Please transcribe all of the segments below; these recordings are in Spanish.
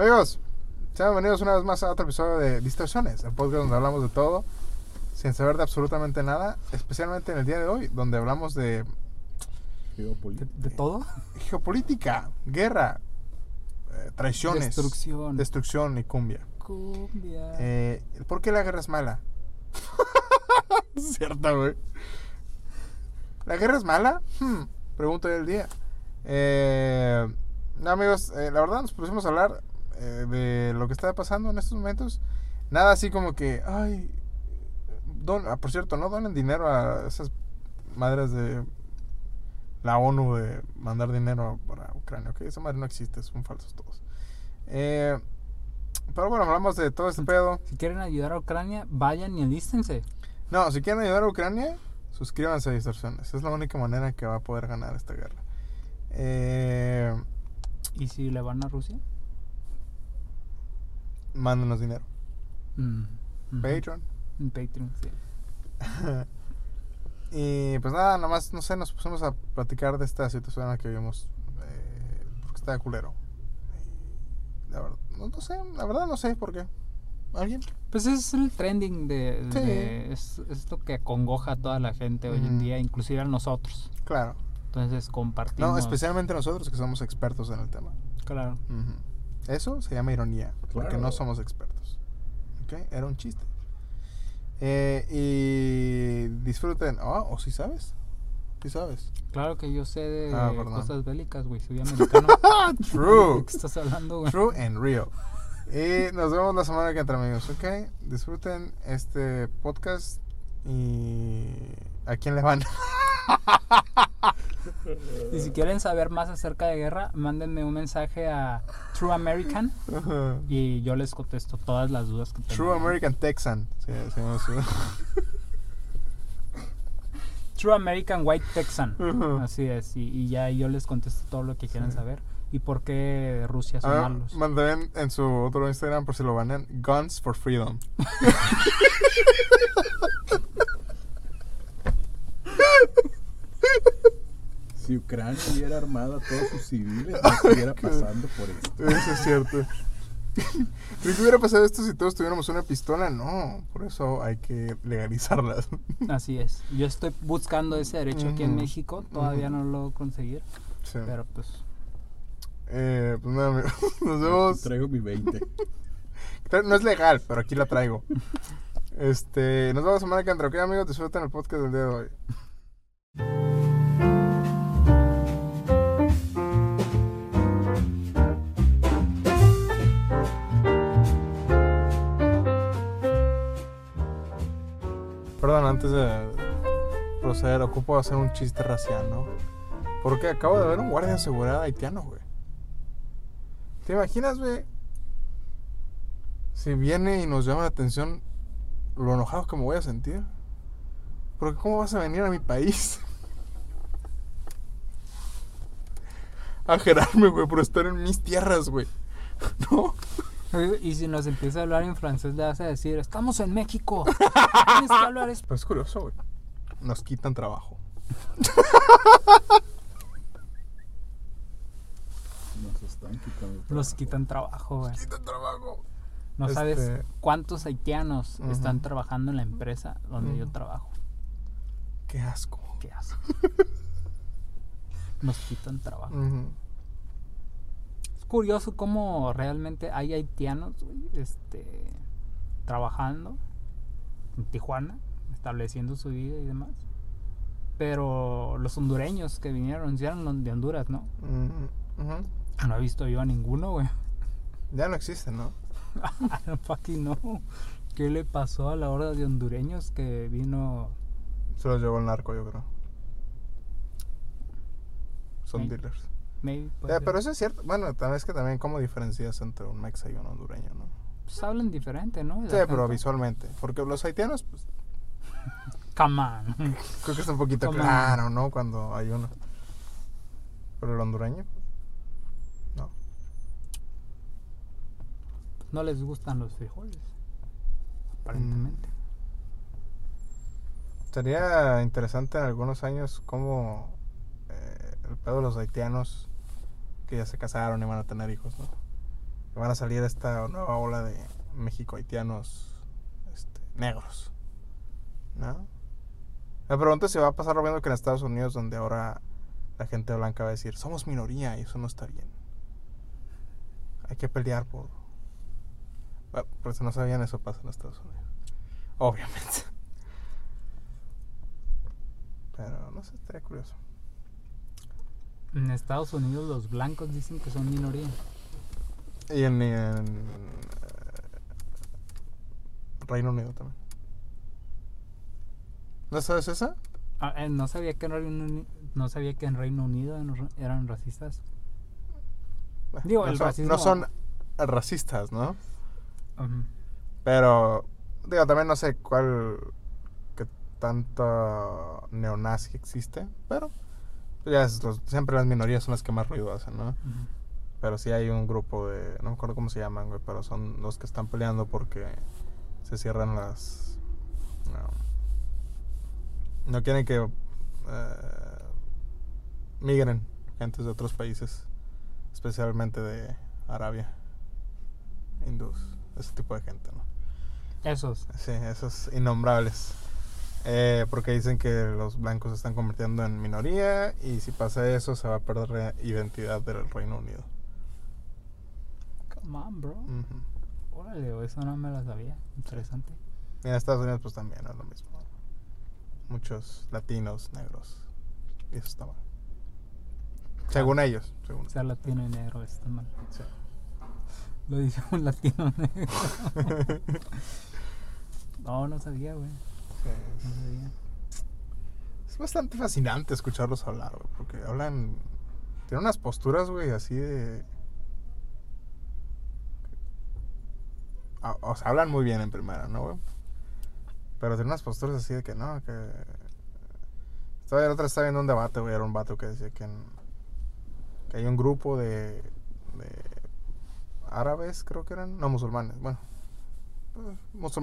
Amigos, sean bienvenidos una vez más a otro episodio de Distorsiones, el podcast donde hablamos de todo sin saber de absolutamente nada, especialmente en el día de hoy, donde hablamos de ¿De, de todo? geopolítica, guerra, eh, traiciones, Destrucción. destrucción y cumbia. Cumbia. Eh, ¿Por qué la guerra es mala? Cierto, güey. ¿La guerra es mala? Hmm, pregunta del día. Eh, no, amigos, eh, la verdad nos pusimos a hablar eh, de lo que está pasando en estos momentos. Nada así como que, ay, don, ah, por cierto, no donen dinero a esas madres de la ONU de mandar dinero para Ucrania, ¿ok? Esa madre no existe, son falsos todos. Eh, pero bueno, hablamos de todo este pedo. Si quieren ayudar a Ucrania, vayan y alístense. No, si quieren ayudar a Ucrania, suscríbanse a Distorsiones. Es la única manera que va a poder ganar esta guerra. Eh, ¿Y si le van a Rusia? Mándenos dinero. Mm, ujú. Patreon. Patreon, sí. y pues nada, nada más, no sé, nos pusimos a platicar de esta situación en la que vivimos. eh, porque está de culero. Y la verdad, no, no sé, la verdad no sé por qué. ¿Alguien? Pues es el trending de... Sí. de- es, es lo que acongoja a toda la gente hoy en día, inclusive a nosotros. Claro. Entonces compartimos... No, especialmente nosotros que somos expertos en el tema. Claro. Ujú. Eso se llama ironía, porque no somos expertos. ¿Ok? Era un chiste. Eh, y disfruten. Oh, ¿o sí sabes? ¿Sí sabes? Claro que yo sé de Ah, cosas bélicas, güey. Soy americano. True. ¿De qué estás hablando, güey? True and real. Y nos vemos la semana que entra, amigos. ¿Ok? Disfruten este podcast. Y. ¿A quién le van? Y si quieren saber más acerca de guerra, mándenme un mensaje a True American y yo les contesto todas las dudas que tengan. True American Texan. Sí, su- True American White Texan. Así es. Y, y ya yo les contesto todo lo que quieran Sí. saber. Y por qué Rusia son Ah, malos. Manden en su otro Instagram por si lo banean. Guns for Freedom. Si Ucrania hubiera armado a todos sus civiles, no estuviera pasando por esto. Eso es cierto. ¿Pero qué hubiera pasado esto si todos tuviéramos una pistola? No, por eso hay que legalizarlas. Así es. Yo estoy buscando ese derecho aquí en. México. Todavía no lo logro conseguir. Sí. Pero pues. Eh, pues nada, amigos. Nos vemos. Traigo mi 20. No es legal, pero aquí la traigo. Este, nos vemos la semana que entra, ¿ok, amigos? Disfruten el podcast del día de hoy. Perdón, antes de proceder, ocupo hacer un chiste racial, ¿no? Porque acabo de ver un guardia de haitiano, güey. ¿Te imaginas, güey? Si viene y nos llama la atención lo enojado que me voy a sentir. Porque ¿cómo vas a venir a mi país? A gerarme, güey, por estar en mis tierras, güey. ¿No? Y si nos empieza a hablar en francés, le vas a decir: Estamos en México. Tienes que hablar es- Pero es curioso, güey. Nos quitan trabajo. Nos están quitando. Nos trabajo. quitan trabajo, güey. Quitan trabajo. No sabes Este- cuántos haitianos están trabajando en la empresa donde yo trabajo. Qué asco. ¿Qué hacen? Nos quitan trabajo. Curioso cómo realmente hay haitianos este, trabajando en Tijuana, estableciendo su vida y demás. Pero los hondureños que vinieron, eran de Honduras, ¿no? Ujú. Ujú. No he visto yo a ninguno, güey. Ya no existen, ¿no? No, fucking no. ¿Qué le pasó a la horda de hondureños que vino? Se los llevó el narco, yo creo. Son Sí. dealers. Maybe, ser. pero eso es cierto. Bueno, es que también, ¿cómo diferencias entre un mexa y un hondureño, no? Pues hablan diferente, ¿no? Sí, pero visualmente. Porque los haitianos, pues, Come on. creo que es un poquito claro, ¿no? Cuando hay uno. Pero el hondureño, no. No les gustan los frijoles. Aparentemente. Sería interesante en algunos años cómo eh, el pedo de los haitianos que ya se casaron y van a tener hijos, ¿no? que van a salir esta nueva ola de México-haitianos este, negros. ¿No? Me pregunto si va a pasar lo mismo que en Estados Unidos, donde ahora la gente blanca va a decir, somos minoría y eso no está bien. Hay que pelear por... Bueno, por si no sabían, eso pasa en Estados Unidos. Obviamente. Pero no sé, estaría curioso. En Estados Unidos los blancos dicen que son minoría. Y en, en, eh, Reino Unido también. ¿No sabes esa? Ah, eh, no sabía que en Reino Unido, no sabía que en Reino Unido eran- racistas. Digo, no el son, racismo- no son racistas, ¿no? Ujú. Pero, digo, también no sé cuál, qué tanto neonazi existe, pero ya es los- siempre las minorías son las que más ruido hacen, ¿no? Pero sí hay un grupo de, no me acuerdo cómo se llaman, güey, pero son los que están peleando porque se cierran las... No, no quieren que eh, migren gentes de otros países, especialmente de Arabia, hindús, ese tipo de gente, ¿no? Esos. Sí, esos innombrables. Eh, porque dicen que los blancos se están convirtiendo en minoría y si pasa eso se va a perder la identidad del Reino Unido. Come on, bro. Ujú. Órale, eso no me lo sabía. Interesante. Y en Estados Unidos pues también es lo mismo. Muchos latinos, negros. Y eso está mal. Según ellos. Según. Ser latino y negro está mal. Sí. Lo dice un latino negro. no, no sabía, güey. Es bastante fascinante escucharlos hablar, güey, porque hablan... Tienen unas posturas, güey, así de... Ah, O sea, hablan muy bien en primera, ¿no, güey? Pero tienen unas posturas así de que no, que... Estaba, la otra estaba viendo un debate, güey, era un vato que decía que, en- que hay un grupo de, de árabes, creo que eran, no musulmanes, bueno.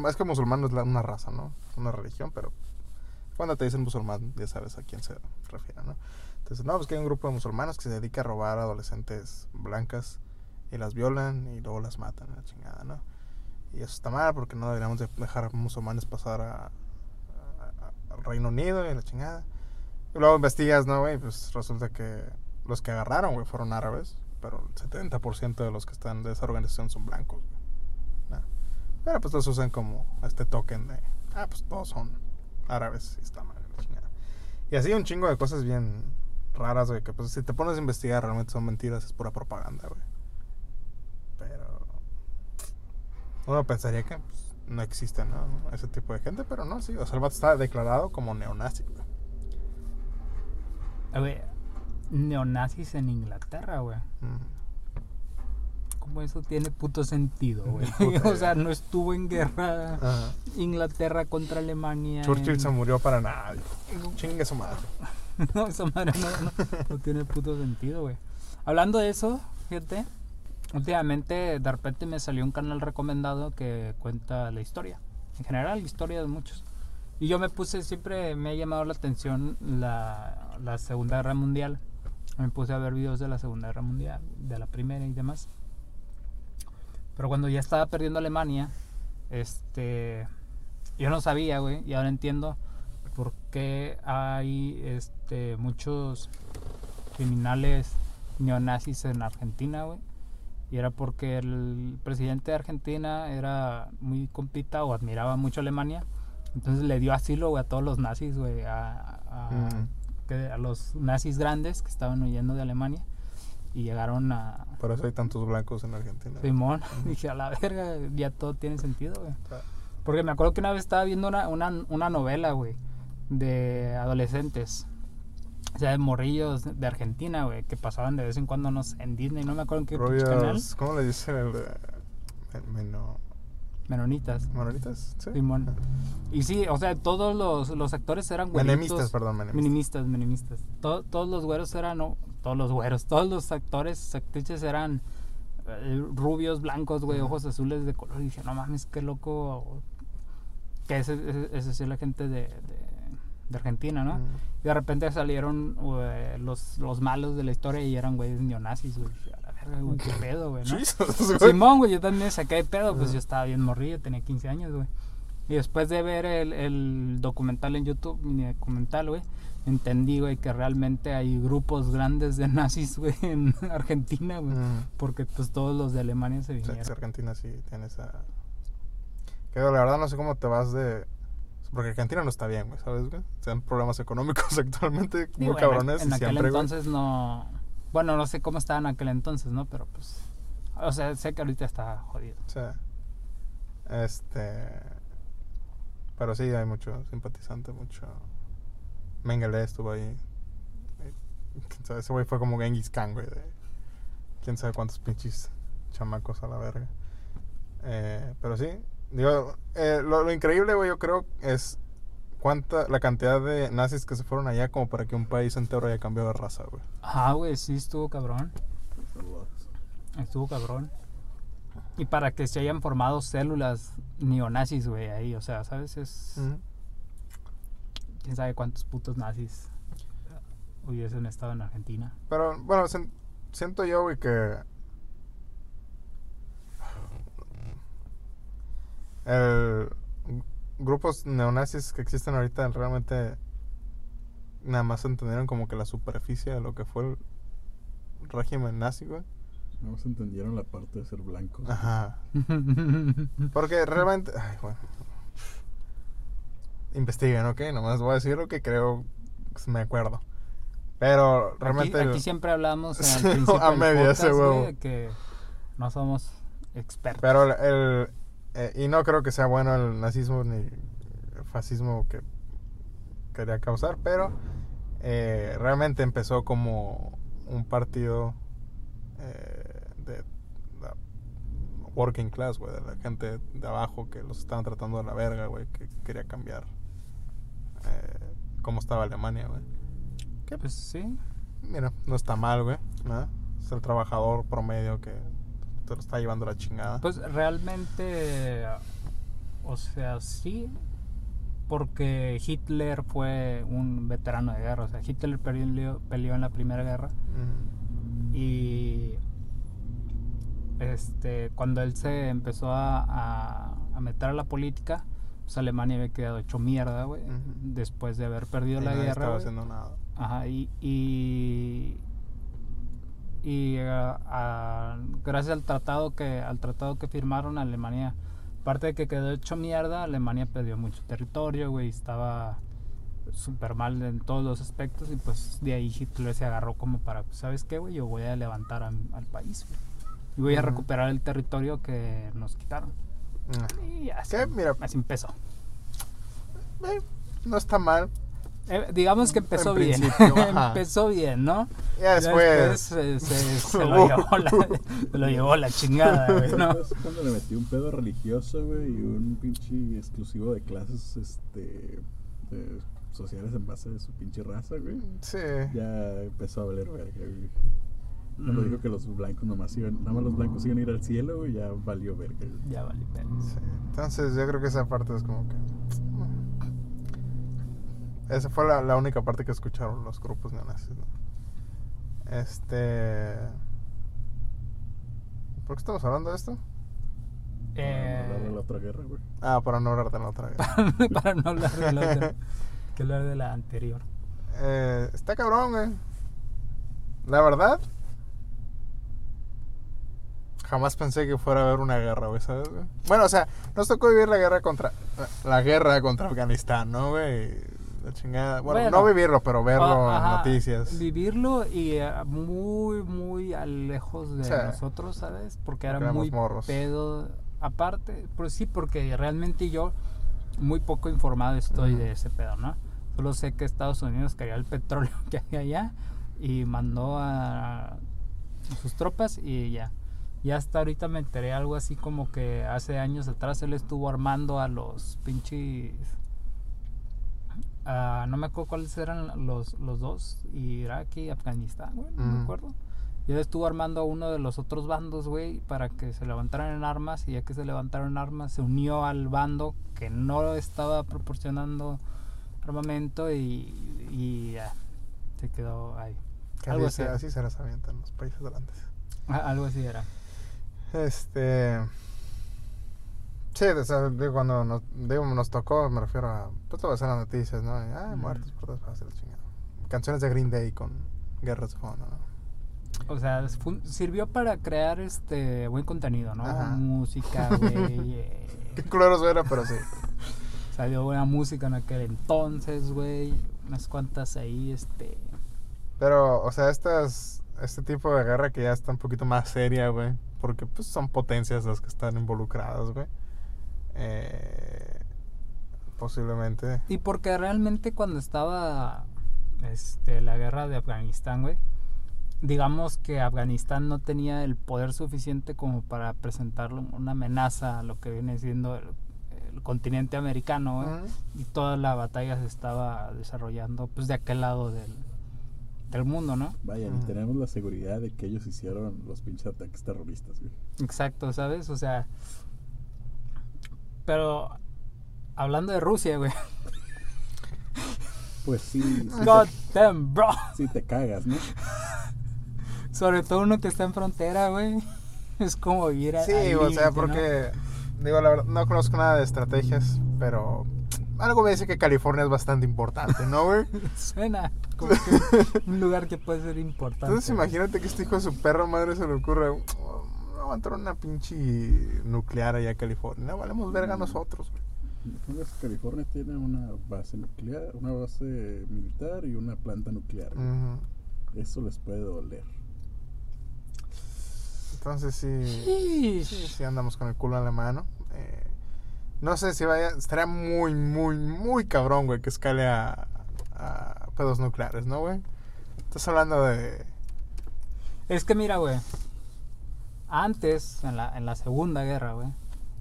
Es que musulmán es una raza, ¿no? Una religión, pero cuando te dicen musulmán, ya sabes a quién se refiere, ¿no? Entonces, no, pues que hay un grupo de musulmanes que se dedica a robar adolescentes blancas y las violan y luego las matan, la chingada, ¿no? Y eso está mal porque no deberíamos de dejar musulmanes pasar a, Reino Unido y la chingada. Y luego investigas, ¿no, güey? Pues resulta que los que agarraron, güey, fueron árabes, pero el 70% de los que están de esa organización son blancos. Pero pues los usan como este token de, ah, pues todos son árabes y está mal. Y así un chingo de cosas bien raras, güey, que pues si te pones a investigar realmente son mentiras, es pura propaganda, güey. Pero uno pensaría que pues, no existe, ¿no? Ese tipo de gente, pero no, sí. O sea, el vato está declarado como neonazi, güey. A ver, neonazis en Inglaterra, güey. Mm. ¿Cómo eso tiene puto sentido, güey? O sea, no estuvo en guerra Ajá. Inglaterra contra Alemania. Churchill en- se murió para nada. Chingue su madre. no, esa madre no, no, no tiene puto sentido, güey. Hablando de eso, fíjate, últimamente de repente me salió un canal recomendado que cuenta la historia. En general, la historia de muchos. Y yo me puse, siempre me ha llamado la atención la, la Segunda Guerra Mundial. Me puse a ver videos de la Segunda Guerra Mundial, de la Primera y demás. Pero cuando ya estaba perdiendo Alemania, este, yo no sabía, güey, y ahora entiendo por qué hay este, muchos criminales neonazis en Argentina, güey. Y era porque el presidente de Argentina era muy compita o admiraba mucho a Alemania. Entonces le dio asilo, güey, a todos los nazis, güey, a, a- Mm. que- a los nazis grandes que estaban huyendo de Alemania. Y llegaron a Por eso hay tantos blancos en Argentina. Simón. Dije, a la verga, ya todo tiene sentido, güey. Ah. Porque me acuerdo que una vez estaba viendo una, una, una novela, güey, de adolescentes. O sea, de morrillos de Argentina, güey, que pasaban de vez en cuando, no sé, en Disney, no me acuerdo en qué canal. ¿cómo le dicen el men- meno- Menonitas. menonitas? Sí. Simón. Y sí, o sea, todos los, los actores eran güeritos. Menemistas, perdón, menemistas. Minimistas, minimistas. To- todos los güeros eran, no, todos los güeros, todos los actores, actrices eran eh, rubios, blancos, güey, ojos azules de color. Y dije, no mames, qué loco. Que ese sí es la gente de, de, de Argentina, ¿no? Y de repente salieron güey, los, los malos de la historia y eran güeyes neonazis, güey. Verga, güey, qué pedo, güey, ¿no? Jesus, güey. Simón, güey, yo también saqué de pedo, pues Ajá. yo estaba bien morrillo, tenía 15 años, güey. Y después de ver el, el documental en YouTube, mini documental, güey, entendí, güey, que realmente hay grupos grandes de nazis, güey, en Argentina, güey. Mm. Porque pues todos los de Alemania se Sí, vinieron. Argentina sí tiene esa. Que la verdad no sé cómo te vas de. Porque Argentina no está bien, güey, ¿sabes, güey? Tienen problemas económicos actualmente muy en- cabrones. En, y aquel siempre, güey. entonces no... Bueno, no sé cómo estaba en aquel entonces, ¿no? Pero pues... O sea, sé que ahorita está jodido. Sí. Este. Pero sí, hay mucho simpatizante, mucho. Mengele estuvo ahí. Eh, Ese güey fue como Genghis Khan, güey. Quién sabe cuántos pinches chamacos a la verga. Eh, pero sí, digo, eh, lo, lo increíble, güey, yo creo es cuánta la cantidad de nazis que se fueron allá como para que un país entero haya cambiado de raza, güey. Ajá, güey, sí estuvo cabrón. Estuvo cabrón. Y para que se hayan formado células neonazis, güey, ahí, o sea, ¿sabes? Es... Quién sabe cuántos putos nazis hubiesen estado en Argentina. Pero bueno, siento yo, güey, que. El grupos neonazis que existen ahorita realmente nada más entendieron como que la superficie de lo que fue el régimen nazi, güey. Nada más entendieron la parte de ser blancos. Ajá. Porque realmente. Ay, bueno. Investiguen, ¿ok? Nomás voy a decir lo que creo. que Me acuerdo. Pero realmente. aquí siempre hablamos en Sí, el principio a media ese huevo. que no somos expertos. Pero el, el- eh, y no creo que sea bueno el nazismo ni el fascismo que quería causar, pero eh, realmente empezó como un partido eh, de la working class, güey, de la gente de abajo que los estaban tratando de la verga, güey, que quería cambiar cómo estaba Alemania, güey. Que, Pues sí. mira, no está mal, güey, ¿no? Es el trabajador promedio que te lo está llevando la chingada. Pues realmente, o sea, sí, porque Hitler fue un veterano de guerra, o sea, Hitler peleó, peleó en la Primera Guerra y este cuando él se empezó a, a- a meter a la política, pues Alemania había quedado hecho mierda, güey, después de haber perdido Y la nadie guerra. estaba haciendo nada. Ajá, y, y, y, ah, ah, gracias al tratado que al tratado que firmaron Alemania, aparte de que quedó hecho mierda, Alemania perdió mucho territorio, güey, estaba súper mal en todos los aspectos y pues de ahí Hitler se agarró como para, pues, ¿sabes qué, güey? Yo voy a levantar a- al país, güey, y voy a recuperar el territorio que nos quitaron. Ah. Y así, mira, así empezó. eh, no está mal. Eh, digamos que empezó En bien. empezó bien, ¿no? Ya Ya después. después, se, se- se lo llevó la, se lo llevó la chingada, güey, ¿no? Es cuando le metí un pedo religioso, güey, y un pinche exclusivo de clases, este, de sociales en base de su pinche raza, güey. Sí. Ya empezó a valer verga, güey. Cuando Mm. dijo que los blancos nomás iban, nada más los blancos iban a ir al cielo, güey, ya valió verga. güey. Ya vale, pena. sí. Entonces, yo creo que esa parte es como que. Esa fue la, la única parte que escucharon los grupos neonazis. ¿no? Este. ¿Por qué estamos hablando de esto? Eh, Para no hablar de la otra guerra, güey. Ah, para no hablar de la otra guerra. para no hablar de la otra, que hablar de la anterior. Eh, está cabrón, güey. La verdad, jamás pensé que fuera a haber una guerra, güey, ¿sabes, güey? Bueno, o sea, nos tocó vivir la guerra contra. La guerra contra Afganistán, ¿no, güey? La chingada. Bueno, Bueno. no vivirlo, pero verlo Ah, en noticias. Vivirlo y eh, muy, muy lejos de Sí. nosotros, ¿sabes? Porque era muy morros. pedo. Aparte, pues sí, porque realmente yo muy poco informado estoy de ese pedo, ¿no? Solo sé que Estados Unidos quería el petróleo que hay allá y mandó a sus tropas y ya. Y hasta ahorita me enteré algo así como que hace años atrás él estuvo armando a los pinches Ah, no me acuerdo cuáles eran los, los dos, Irak y Afganistán, güey, no me Mm. acuerdo. Y él estuvo armando a uno de los otros bandos, güey, para que se levantaran en armas. Y ya que se levantaron en armas, se unió al bando que no estaba proporcionando armamento y, y ya, se quedó ahí. Que algo así. así se las avientan los países grandes. Ah, Algo así era. Este. Sí, o sea, digo, cuando nos, digo, nos tocó, me refiero a. Pues lo ves en las noticias, ¿no? Y, Ah, Ujú. muertos por todas partes, la chingada. Canciones de Green Day con guerras de fondo, ¿no? O sea, sirvió para crear este buen contenido, ¿no? Ajá. Música, güey. eh, Qué culeros era, pero sí. Salió buena música en aquel entonces, güey. Unas cuantas ahí, este. Pero, o sea, estas, este tipo de guerra que ya está un poquito más seria, güey. Porque pues son potencias las que están involucradas, güey. Eh, posiblemente. Y porque realmente cuando estaba este, la guerra de Afganistán, güey, digamos que Afganistán no tenía el poder suficiente como para presentarle una amenaza a lo que viene siendo el, el continente americano, güey. Y toda la batalla se estaba desarrollando pues de aquel lado del, del mundo, ¿no? Vaya, y tenemos la seguridad de que ellos hicieron los pinches ataques terroristas, güey. Exacto, ¿sabes? O sea... Pero hablando de Rusia, güey. Pues sí, sí, God te, damn, bro. sí te cagas, ¿no? Sobre todo uno que está en frontera, güey. Es como vivir a- Sí, o sea, porque. Digo, la verdad, no conozco nada de estrategias, pero. Algo me dice que California es bastante importante, ¿no, güey? Suena como que un lugar que puede ser importante. Entonces imagínate que este hijo de su perra madre se le ocurre. "Oh, Vamos a entrar una pinche nuclear allá a California. No, valemos verga nosotros, güey. Entonces, California tiene una base nuclear, una base militar y una planta nuclear. Ujú. Eso les puede doler. Entonces sí, sí andamos con el culo en la mano. Eh, no sé si vaya, estaría muy, muy, muy cabrón, güey, que escale a, a pedos nucleares, ¿no, güey? Estás hablando de... Es que mira, güey. Antes, en la, en la Segunda Guerra, güey,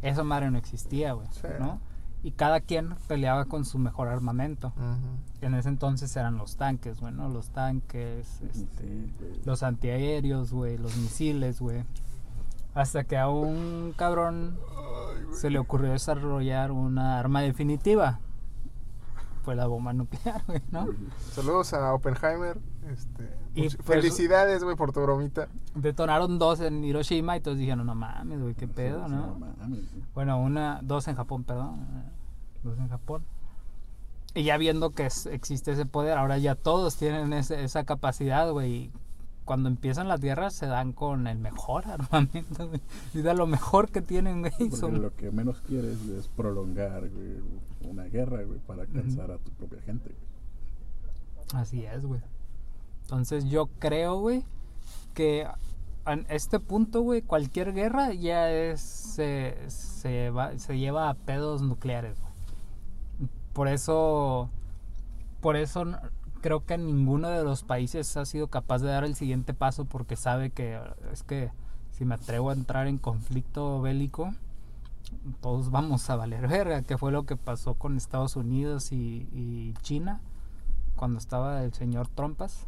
esa madre no existía, güey, Sí. ¿no? Y cada quien peleaba con su mejor armamento. Ujú. En ese entonces eran los tanques, güey, ¿no? Los tanques, este, Sí, güey. los antiaéreos, güey, los misiles, güey. Hasta que a un cabrón se le ocurrió desarrollar una arma definitiva. Fue la bomba nuclear, güey, ¿no? Saludos a Oppenheimer. Este, Y much- pues- felicidades, güey, por tu bromita. Detonaron dos en Hiroshima y todos dijeron, no mames, güey, qué Sí, pedo, sí, ¿no? mames. Bueno, una, dos en Japón, perdón. Dos en Japón. Y ya viendo que es- existe ese poder, ahora ya todos tienen ese- esa capacidad, güey. Cuando empiezan las guerras se dan con el mejor armamento, güey. Y de lo mejor que tienen, güey. Porque son- lo que menos quieres es prolongar güey, una guerra, güey, para cansar a tu propia gente. güey. Así es, güey. Entonces yo creo, güey, que en este punto, güey, cualquier guerra ya es se, se, va- se lleva a pedos nucleares, güey. Por eso, por eso creo que ninguno de los países ha sido capaz de dar el siguiente paso porque sabe que es que si me atrevo a entrar en conflicto bélico, todos vamos a valer verga, que fue lo que pasó con Estados Unidos y, China cuando estaba el señor Trompas,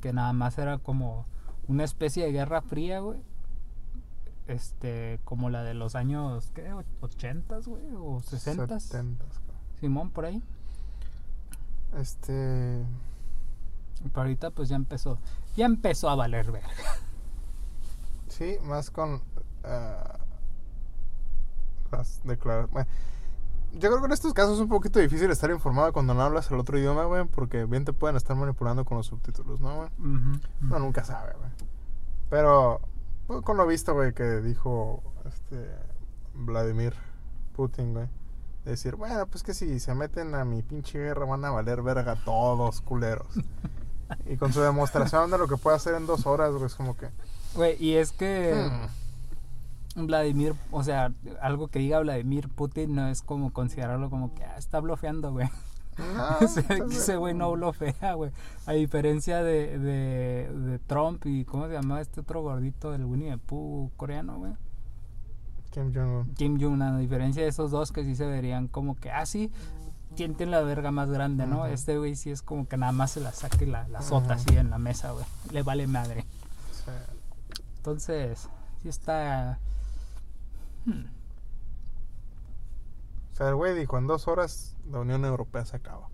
que nada más era como una especie de guerra fría, güey. Este, como la de los años, ¿qué? ¿80s, güey? ¿O 60s? 70s, creo. Simón, por ahí. Este. Pero ahorita pues ya empezó, ya empezó a valer verga. Sí, más con. ah, las declaraciones. Yo creo que en estos casos es un poquito difícil estar informado cuando no hablas el otro idioma, güey, porque bien te pueden estar manipulando con los subtítulos, ¿no, güey? Uno ujú. nunca sabe, güey. Pero, pues, con lo visto, güey, que dijo este Vladimir Putin, güey. de Decir, bueno, pues que si se meten a mi pinche guerra van a valer verga todos, culeros. y con su demostración de lo que puede hacer en dos horas, güey, es como que... Güey, y es que hmm, Vladimir, o sea, algo que diga Vladimir Putin no es como considerarlo como que ah, está blofeando, güey. no, Ese- ese güey no blofea, güey. A diferencia de, de, de Trump y, ¿cómo se llama este otro gordito del Winnie the Pooh coreano, güey? Kim Jong-un. Kim Jong, a diferencia de esos dos que sí se verían como que, ah, sí, ¿quién tiene la verga más grande, no? Este güey sí es como que nada más se la saca y la, la Ujú. así en la mesa, güey. Le vale madre. Sí. Entonces, sí está... hmm, O sea, el güey dijo, en dos horas la Unión Europea se acaba.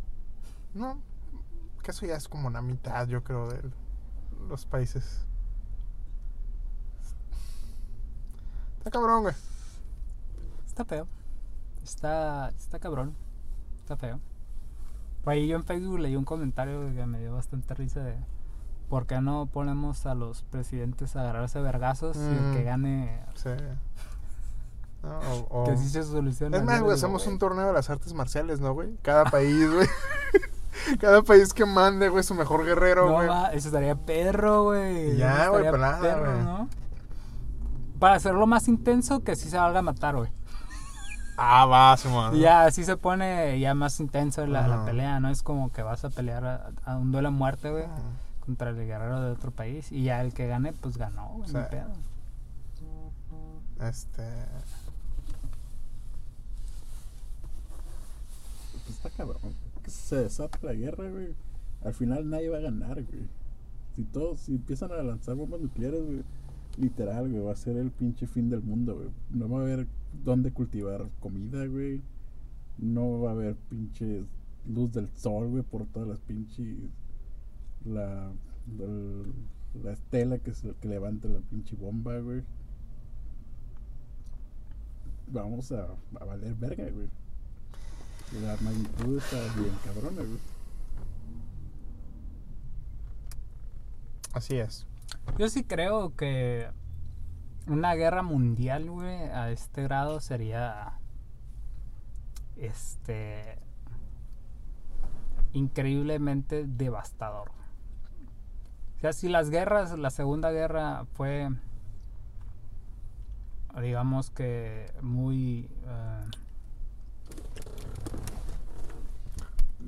No, que eso ya es como la mitad, yo creo, de los países. Está cabrón, güey. Está feo. Está, está cabrón. Está feo. Por ahí yo en Facebook leí un comentario que me dio bastante risa de por qué no ponemos a los presidentes a agarrarse vergazos y el que Mm. gane Sí. No, o- o- que así se soluciona. Es más, ¿no? güey, hacemos güey, un torneo de las artes marciales, ¿no, güey? Cada país, güey. Cada país que mande, güey, su mejor guerrero, No, güey. va, eso estaría perro, güey. Ya, güey, nada, perro, güey. ¿no? Para hacerlo más intenso, que sí se valga a matar, güey. ah, va, Simón. Ya así se pone ya más intenso la, pelea, ¿no? Es como que vas a pelear a, a un duelo a muerte, güey, contra el guerrero de otro país. Y ya el que gane, pues ganó, güey. no Sí. pedo. Este. Pues está cabrón. Se desata la guerra, güey. Al final nadie va a ganar, güey. Si todos, si empiezan a lanzar bombas nucleares, güey, literal, güey, va a ser el pinche fin del mundo, güey. No va a haber dónde cultivar comida, güey. No va a haber pinche luz del sol, güey, por todas las pinches. La. la estela que, se, que levanta la pinche bomba, güey. Vamos a, a valer verga, güey. La magnitud está bien cabrona, güey. Así es. Yo sí creo que una guerra mundial, güey, a este grado sería. Este. Increíblemente devastador. O sea, si las guerras, la segunda guerra fue. Digamos que muy. eh,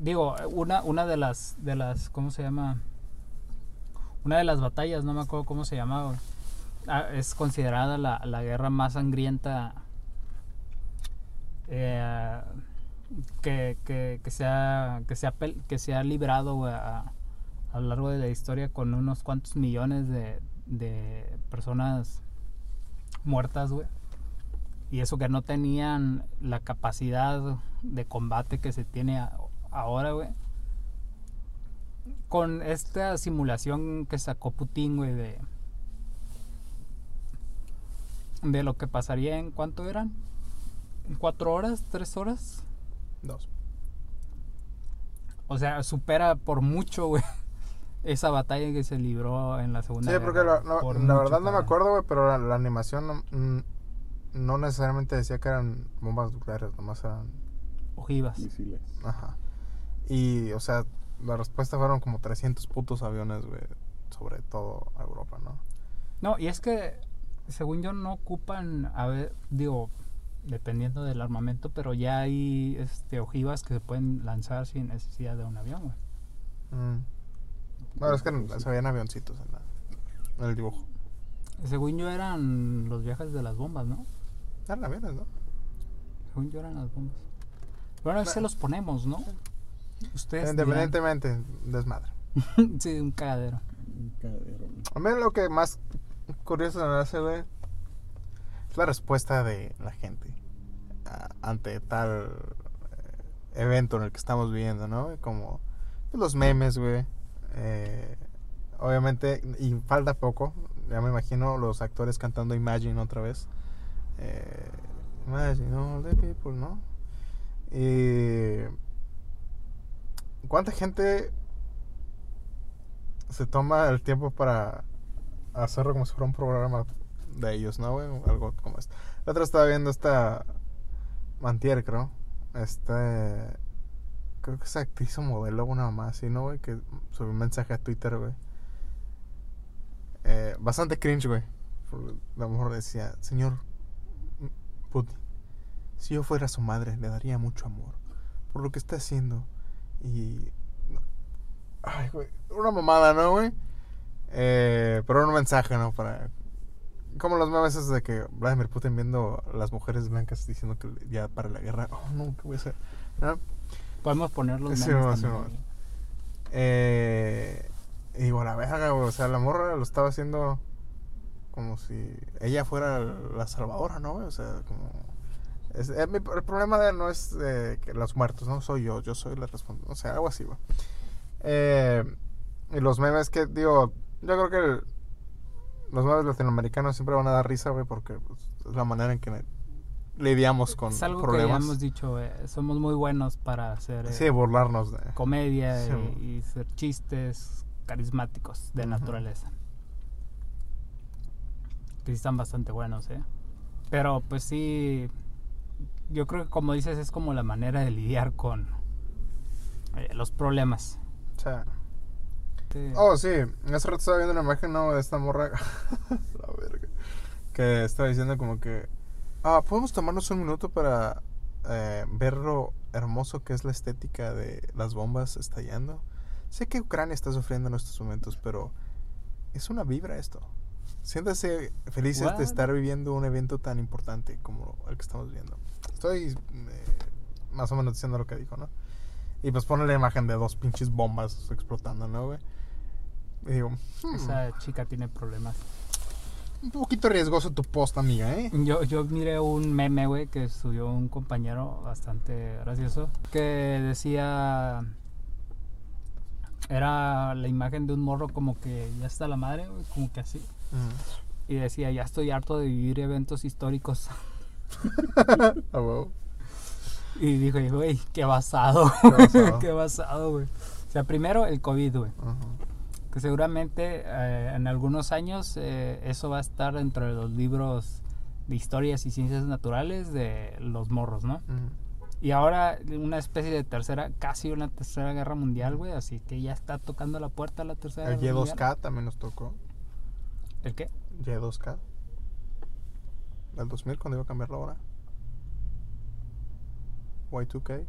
digo, una, una de las. de las. ¿Cómo se llama? una de las batallas, no me acuerdo cómo se llamaba. Ah, es considerada la, la guerra más sangrienta eh, que, que, que se ha, que que se ha librado a, a lo largo de la historia con unos cuantos millones de, de personas muertas, güey. Y eso que no tenían la capacidad de combate que se tiene ahora, güey con esta simulación que sacó Putin, güey, de, de lo que pasaría en cuánto eran, ¿En cuatro horas, tres horas, Dos. o sea, supera por mucho, güey, esa batalla que se libró en la segunda Sí, guerra. porque la, güey, no- por la mucho, verdad no me acuerdo, güey, pero la, la animación no, no necesariamente decía que eran bombas nucleares, nomás eran. Ojivas. Misiles. Ajá. Y, o sea, la respuesta fueron como 300 putos aviones, güey, sobre todo a Europa, ¿no? No, y es que, según yo, no ocupan, a ver, digo, dependiendo del armamento, pero ya hay este, ojivas que se pueden lanzar sin necesidad de un avión, güey. Mm. Bueno, es que se veían avioncitos en, la- en el dibujo. Según yo eran los viajes de las bombas, ¿no? Eran aviones, ¿no? Según yo eran las bombas. Bueno, ahí se los ponemos, ¿no? Ustedes Independientemente, desmadre. sí, un cagadero. Un cadero, güey. A mí lo que más curioso me hace, güey, es la respuesta de la gente a- ante tal eh, evento en el que estamos viviendo, ¿no? Como los memes, güey. eh, obviamente, y falta poco, ya me imagino los actores cantando Imagine otra vez. Eh, Imagine all the people, ¿no? Y... ¿Cuánta gente se toma el tiempo para hacerlo como si fuera un programa de ellos, ¿no, güey? Algo como esto. La otra estaba viendo esta Mantier, creo. Este... Creo que es actriz o modelo, una mamá así, ¿no, güey? Que subió un mensaje a Twitter, güey. Eh, bastante cringe, güey. Por- La mujer decía, señor Putin, si yo fuera su madre, le daría mucho amor por lo que está haciendo. Y... Ay, güey. Una mamada, ¿no, güey? Eh, pero un mensaje, ¿no? Para... Como los memes esos de que Vladimir Putin viendo a las mujeres blancas diciendo que ya para la guerra. Oh, no, ¿qué voy a hacer? ¿No? Podemos poner los Sí, memes sí, güey. Eh, y digo, la verga, güey. O sea, la morra lo estaba haciendo como si ella fuera la salvadora, ¿no? güey? O sea, como... es- eh, mi- el problema de no es eh, que los muertos, ¿no? Soy yo, yo soy la responsable. O sea, algo así, güey. Eh, y los memes que, digo, yo creo que el- los memes latinoamericanos siempre van a dar risa, güey, porque pues, es la manera en que lidiamos con es algo que ya problemas. hemos dicho, eh, somos muy buenos para hacer eh, Sí, burlarnos de... comedia Sí. y, y hacer chistes carismáticos de naturaleza. Que sí están bastante buenos, ¿eh? Pero pues sí, yo creo que como dices es como la manera de lidiar con eh, los problemas. O sea, Sí. Oh, sí. Hace rato estaba viendo una imagen ¿no? de esta morra. la verga. Que estaba diciendo como que. Ah, podemos tomarnos un minuto para eh, ver lo hermoso que es la estética de las bombas estallando. Sé que Ucrania está sufriendo en estos momentos, pero es una vibra esto. Siéntase felices What? de estar viviendo un evento tan importante como el que estamos viviendo. Estoy eh, más o menos diciendo lo que dijo, ¿no? Y pues pone la imagen de dos pinches bombas explotando, ¿no, güey? Y digo, hmm, Esa chica tiene problemas. un poquito riesgoso tu post, amiga, ¿eh? Yo, yo miré un meme, güey, que subió un compañero bastante gracioso, que decía... Era la imagen de un morro como que ya está la madre, güey, como que así. Y decía, ya estoy harto de vivir eventos históricos. Ah. Y dije, güey, qué basado. Qué basado. güey. O sea, primero el COVID, güey. Que seguramente eh, en algunos años eh, eso va a estar dentro de los libros de historias y ciencias naturales de los morros, ¿no? Mm. Y ahora una especie de tercera, casi una tercera guerra mundial, güey. Así que ya está tocando la puerta la tercera El guerra mundial. Y2K también nos tocó. ¿El qué? Y2K. Del 2000 cuando iba a cambiar la hora. Y2K.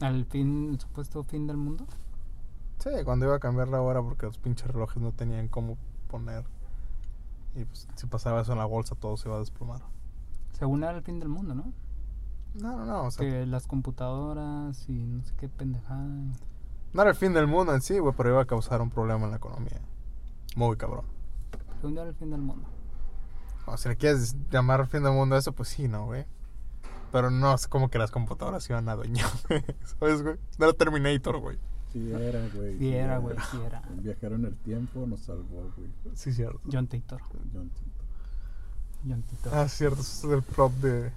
Al fin, el supuesto fin del mundo. Sí, cuando iba a cambiar la hora porque los pinches relojes no tenían cómo poner. Y pues si pasaba eso en la bolsa todo se iba a desplomar. Según era el fin del mundo, ¿no? No, no, no. O sea, que las computadoras y no sé qué pendejada. no era el fin del mundo en sí, güey, pero iba a causar un problema en la economía. Muy cabrón. Según era el fin del mundo. O si le quieres llamar fin del mundo a eso, pues sí, no, güey. Pero no es como que las computadoras iban a güey. ¿Sabes, güey? No era Terminator, güey. Sí era, güey. Sí era, güey, sí era. El viajero en el tiempo nos salvó, güey. Sí, cierto. John Titor. John Titor. John Titor. Ah, cierto, eso es el plot de.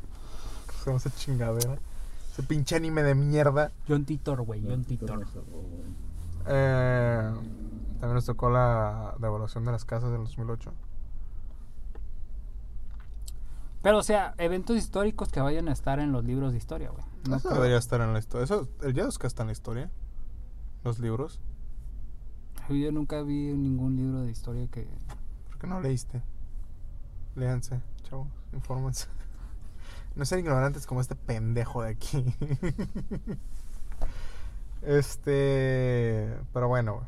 ¿Cómo se llama esa chingadera? Ese pinche anime de mierda. John Titor, güey. John Titor. nos salvó, güey. Eh, también nos tocó la devaluación de las casas del 2008. Pero, o sea, eventos históricos que vayan a estar en los libros de historia, güey. No eso creo. debería estar en la historia. Eso, el Yaduska está en la historia. Los libros. Yo nunca vi ningún libro de historia que. ¿Por qué no leíste? Léanse, chavos, infórmense. No sean ignorantes como este pendejo de aquí. este. Pero bueno, güey.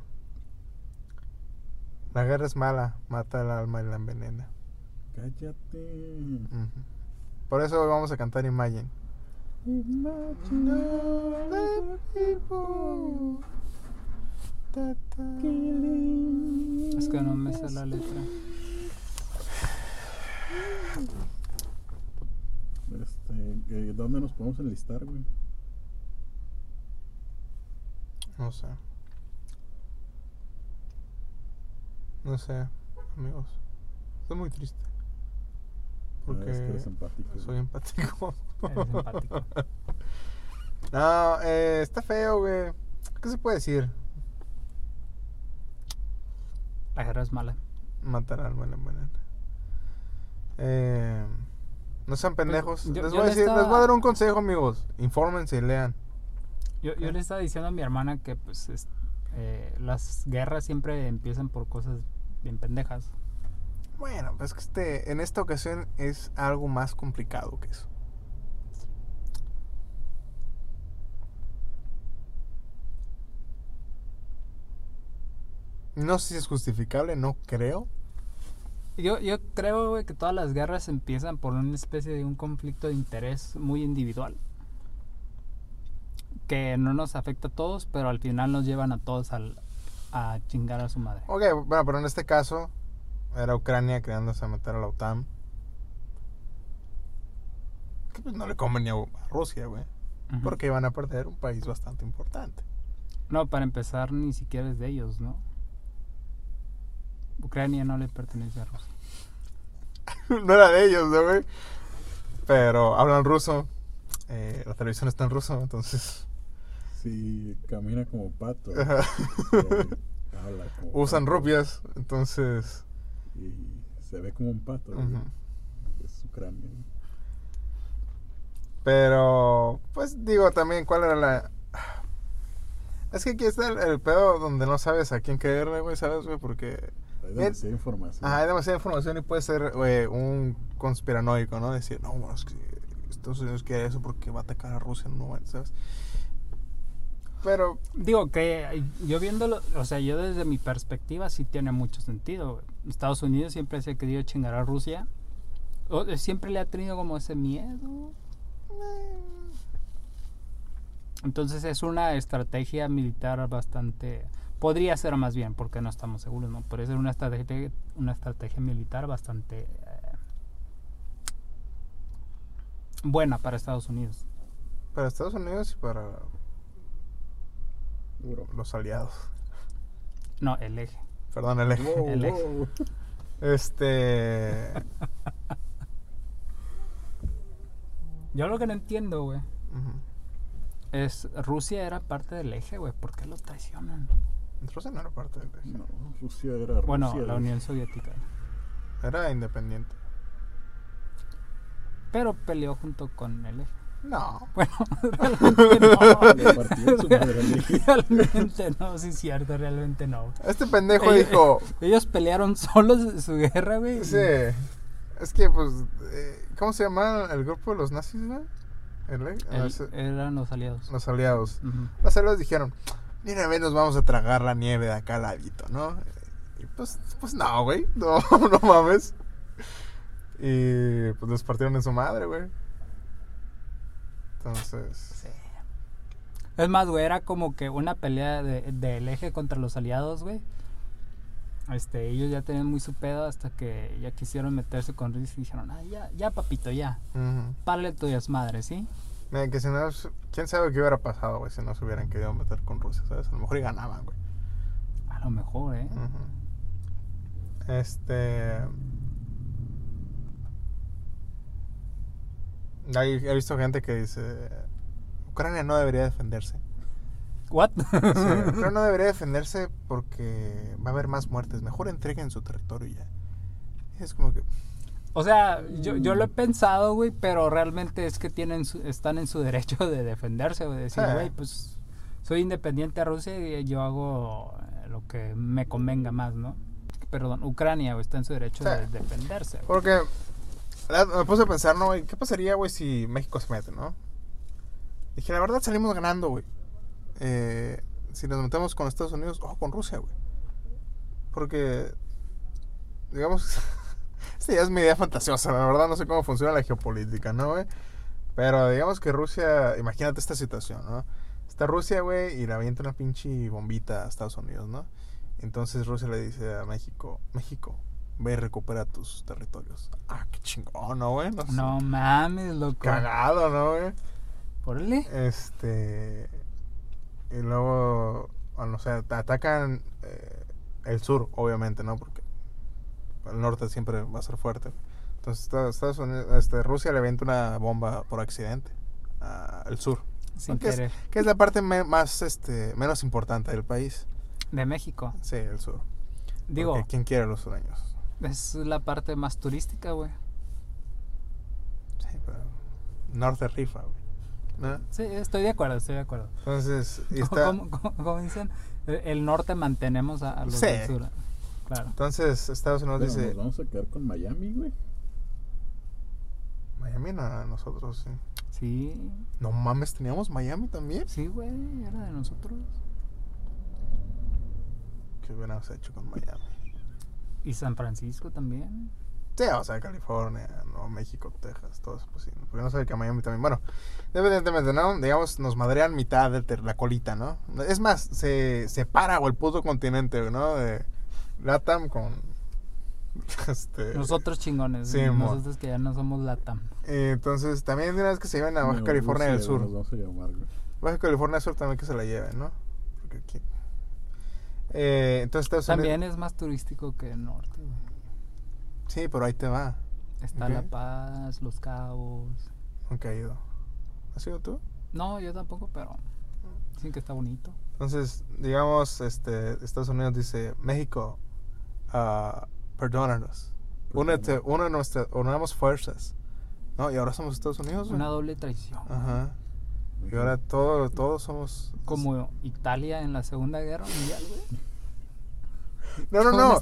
La guerra es mala, mata el alma y la envenena. Cállate. Por eso hoy vamos a cantar Imagine. Es que no me sé la letra. Este, ¿qué- ¿Dónde nos podemos enlistar, güey? No sé. No sé, amigos. Estoy muy triste. Es que Porque eres empático. soy güey. empático. Eres empático. no, eh, está feo, güey. ¿Qué se puede decir? La guerra es mala. Matar al mal envenena. Eh, no sean pendejos. Pues, yo- les, yo voy a decir, les voy a dar un consejo, amigos. Infórmense y lean. Yo, yo le estaba diciendo a mi hermana que, pues, es- eh, las guerras siempre empiezan por cosas bien pendejas. Bueno, pues que este, en esta ocasión es algo más complicado que eso. No sé si es justificable, no creo. Yo, yo creo, güey, que todas las guerras empiezan por una especie de un conflicto de interés muy individual. Que no nos afecta a todos, pero al final nos llevan a todos al, a chingar a su madre. Ok, bueno, pero en este caso era Ucrania quedándose a meter a la OTAN. Que pues no le convenía a Rusia, güey. Porque iban a perder un país bastante importante. No, para empezar, ni siquiera es de ellos, ¿no? Ucrania no le pertenece a Rusia. no era de ellos, ¿no, güey? Pero hablan ruso. eh, la televisión está en ruso, entonces Si camina como pato. Sí, habla como usan pato, rupias, entonces... Y se ve como un pato. ujú. Es Ucrania. güey. Pero, pues digo también cuál era la... Es que aquí está el, el pedo donde no sabes a quién creerle, güey, ¿sabes, güey? Porque Hay demasiada información. ajá, hay demasiada información y puede ser güey, un conspiranoico, ¿no? Decir, no, bueno, es que Estados Unidos quiere eso porque va a atacar a Rusia, no, ¿sabes? Pero, Digo que yo viéndolo, o sea, yo desde mi perspectiva sí tiene mucho sentido. Estados Unidos siempre se ha querido chingar a Rusia. Eh, siempre le ha tenido como ese miedo. Entonces es una estrategia militar bastante... Podría ser más bien, porque no estamos seguros, ¿no? Podría ser una estrategia, una estrategia militar bastante eh, buena para Estados Unidos. para Estados Unidos y para Los aliados. No, el eje. Perdón, el eje. Wow, El eje. wow. Este... Yo lo que no entiendo, güey, es Rusia era parte del eje, güey. ¿Por qué lo traicionan? Rusia no era parte del eje. No, Rusia era Rusia. Bueno, la. Unión Soviética. Era independiente. Pero peleó junto con el eje. No. Bueno, realmente no. Le partieron su madre al eje. realmente no, sí es cierto, realmente no. Este pendejo Eh, dijo... Ellos pelearon solos su guerra, güey. Sí. Es que, pues, eh, ¿cómo se llama el grupo de los nazis, güey? El- El- ah, eran los aliados. los aliados. Los aliados dijeron, mira, ve, nos vamos a tragar la nieve de acá al ladito, ¿no? Y pues, pues no, güey. No, no mames. Y pues los partieron en su madre, güey. Entonces... Sí. Es más, güey, era como que una pelea de- del eje contra los aliados, güey. Este, ellos ya tenían muy su pedo hasta que ya quisieron meterse con Rusia y dijeron, ah, ya, ya, papito, ya. ujú. Párale tuyas madres, ¿sí? Mira, que si no, quién sabe qué hubiera pasado, güey, si no se hubieran querido meter con Rusia, ¿sabes? A lo mejor y ganaban, güey. A lo mejor, ¿eh? Este. Hay- he visto gente que dice: Ucrania no debería defenderse. ¿What? Sí, Ucrania no debería defenderse porque va a haber más muertes. Mejor entreguen su territorio ya. Es como que. O sea, yo, yo lo he pensado, güey, pero realmente es que tienen su- están en su derecho de defenderse, güey. Decir, Sí. güey, pues soy independiente a Rusia y yo hago eh, lo que me convenga más, ¿no? Perdón, Ucrania, güey, está en su derecho Sí. de defenderse. güey. Porque. Me puse a pensar, ¿no? ¿Qué pasaría, güey, si México se mete, no? Dije, la verdad salimos ganando, güey. Eh, si nos metemos con Estados Unidos o con Rusia, güey. Porque, digamos, esta ya es mi idea fantasiosa, la verdad no sé cómo funciona la geopolítica, ¿no, güey? Pero digamos que Rusia, imagínate esta situación, ¿no? Está Rusia, güey, y le avienta una pinche bombita a Estados Unidos, ¿no? Entonces Rusia le dice a México, México, ve y recupera tus territorios. Ah, qué chingón, ¿no, güey? No sé. Mames, loco. Cagado, ¿no, güey? Órale. Este. Y luego, bueno, o sea, te atacan eh, el sur, obviamente, ¿no? Porque el norte siempre va a ser fuerte. Entonces, Estados Unidos, este, Rusia le avienta una bomba por accidente al sur. Sin que, es, querer. que es la parte me- más, este, menos importante del país. De México. Sí, el sur. Digo, Porque ¿quién quiere los sureños? Es la parte más turística, güey. Sí, pero. Norte rifa, güey. ¿No? Sí, estoy de acuerdo, estoy de acuerdo. Entonces, y está. Como dicen, el norte mantenemos a, a los Sí. del sur. Claro. Entonces, Estados Unidos Bueno, dice. nos vamos a quedar con Miami, güey. Miami no, nosotros sí. Sí, No mames, teníamos Miami también. sí, güey, era de nosotros. ¿Qué hubiéramos hecho con Miami? Y San Francisco también. Sí, o sea, California, Nuevo México, Texas, todo eso posible. Porque no sabe que Miami también. Bueno, evidentemente, ¿no? Digamos, nos madrean mitad de la colita, ¿no? Es más, se separa o el puto continente, ¿no? De Latam con. Este. Nosotros chingones. Sí, mo. nosotros que ya no somos Latam. eh, entonces, también una vez que se lleven a Baja California del Sur. Nos vamos a llamar, güey. Baja California Sur también que se la lleven, ¿no? Porque aquí. Eh, entonces Estados También Unidos... es más turístico que el norte, güey. Sí, pero ahí te va. Está. La Paz, Los Cabos. Nunca he ido. ¿Has ido tú? No, yo tampoco, pero dicen que está bonito. Entonces, digamos, este, Estados Unidos dice, México, ah, perdónanos. Únete, une nuestra, unamos fuerzas. No, y ahora somos Estados Unidos. Una doble traición. Ajá. Y ahora todo, todos somos... Como Italia en la Segunda Guerra Mundial, güey. No, no, no.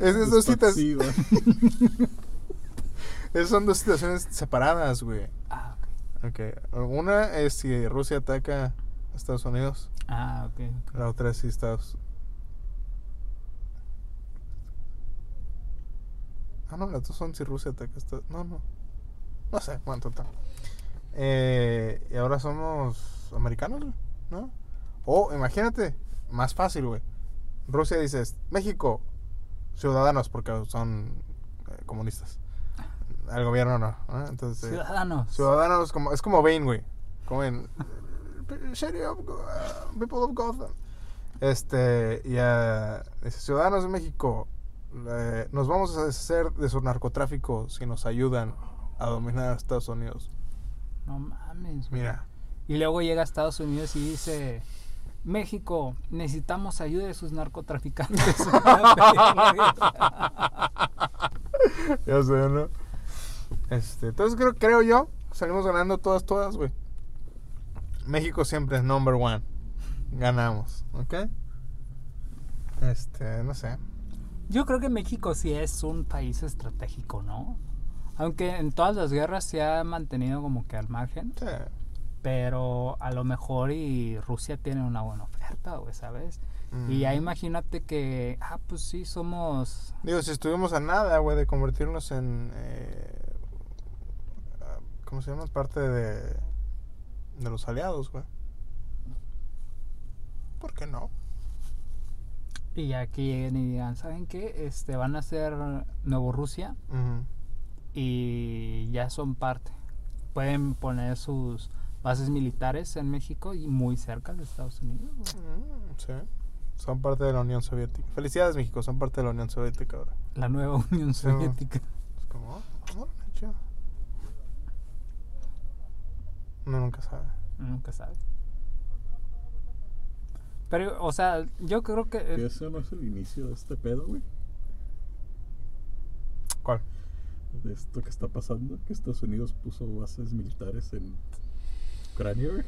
Es- es dos citas. Esas son dos situaciones separadas, güey. Ah, ok. Ok. Una es si Rusia ataca a Estados Unidos. Ah, ok. ok. La otra es si Estados... Ah, no, las dos son si Rusia ataca a Estados... No, no. No sé, bueno, total. Eh, y ahora somos americanos, güey, ¿no? O imagínate, más fácil, güey. Rusia dices, México, ciudadanos, porque son eh, comunistas. El gobierno no. Entonces, eh, Ciudadanos. Ciudadanos, como, es como Bane, güey. Como en. Go- uh, People of Gotham. Este, y uh, dice: Ciudadanos de México, eh, nos vamos a deshacer de su narcotráfico si nos ayudan a dominar a Estados Unidos. No mames. Mira, Y luego llega a Estados Unidos y dice, México, necesitamos ayuda de sus narcotraficantes. ya sé, ¿no? Este, entonces creo, creo yo, salimos ganando todas, todas, güey. México siempre es number one. Ganamos, ¿ok? Este, no sé. Yo creo que México sí es un país estratégico, ¿no? Aunque en todas las guerras se ha mantenido como que al margen, Sí. Pero a lo mejor y Rusia tiene una buena oferta, güey, ¿sabes? Y ya Mm. imagínate que, ah, pues sí, somos... Digo, si estuvimos a nada, güey, de convertirnos en. eh, ¿Cómo se llama? Parte de. de los aliados, güey. ¿Por qué no? Y ya que lleguen y digan, ¿saben qué? Este, van a ser Nuevo Rusia y ya son parte. Pueden poner sus bases militares en México y muy cerca de Estados Unidos. Mm, sí. Son parte de la Unión Soviética. Felicidades, México, son parte de la Unión Soviética ahora. La nueva Unión Sí, Soviética. Es como, oh, órale, chido. Uno nunca sabe. Nunca sabe. Pero, o sea, yo creo que... Eh, ese no es el inicio de este pedo, güey. ¿Cuál? De esto que está pasando. Que Estados Unidos puso bases militares en Ucrania, güey.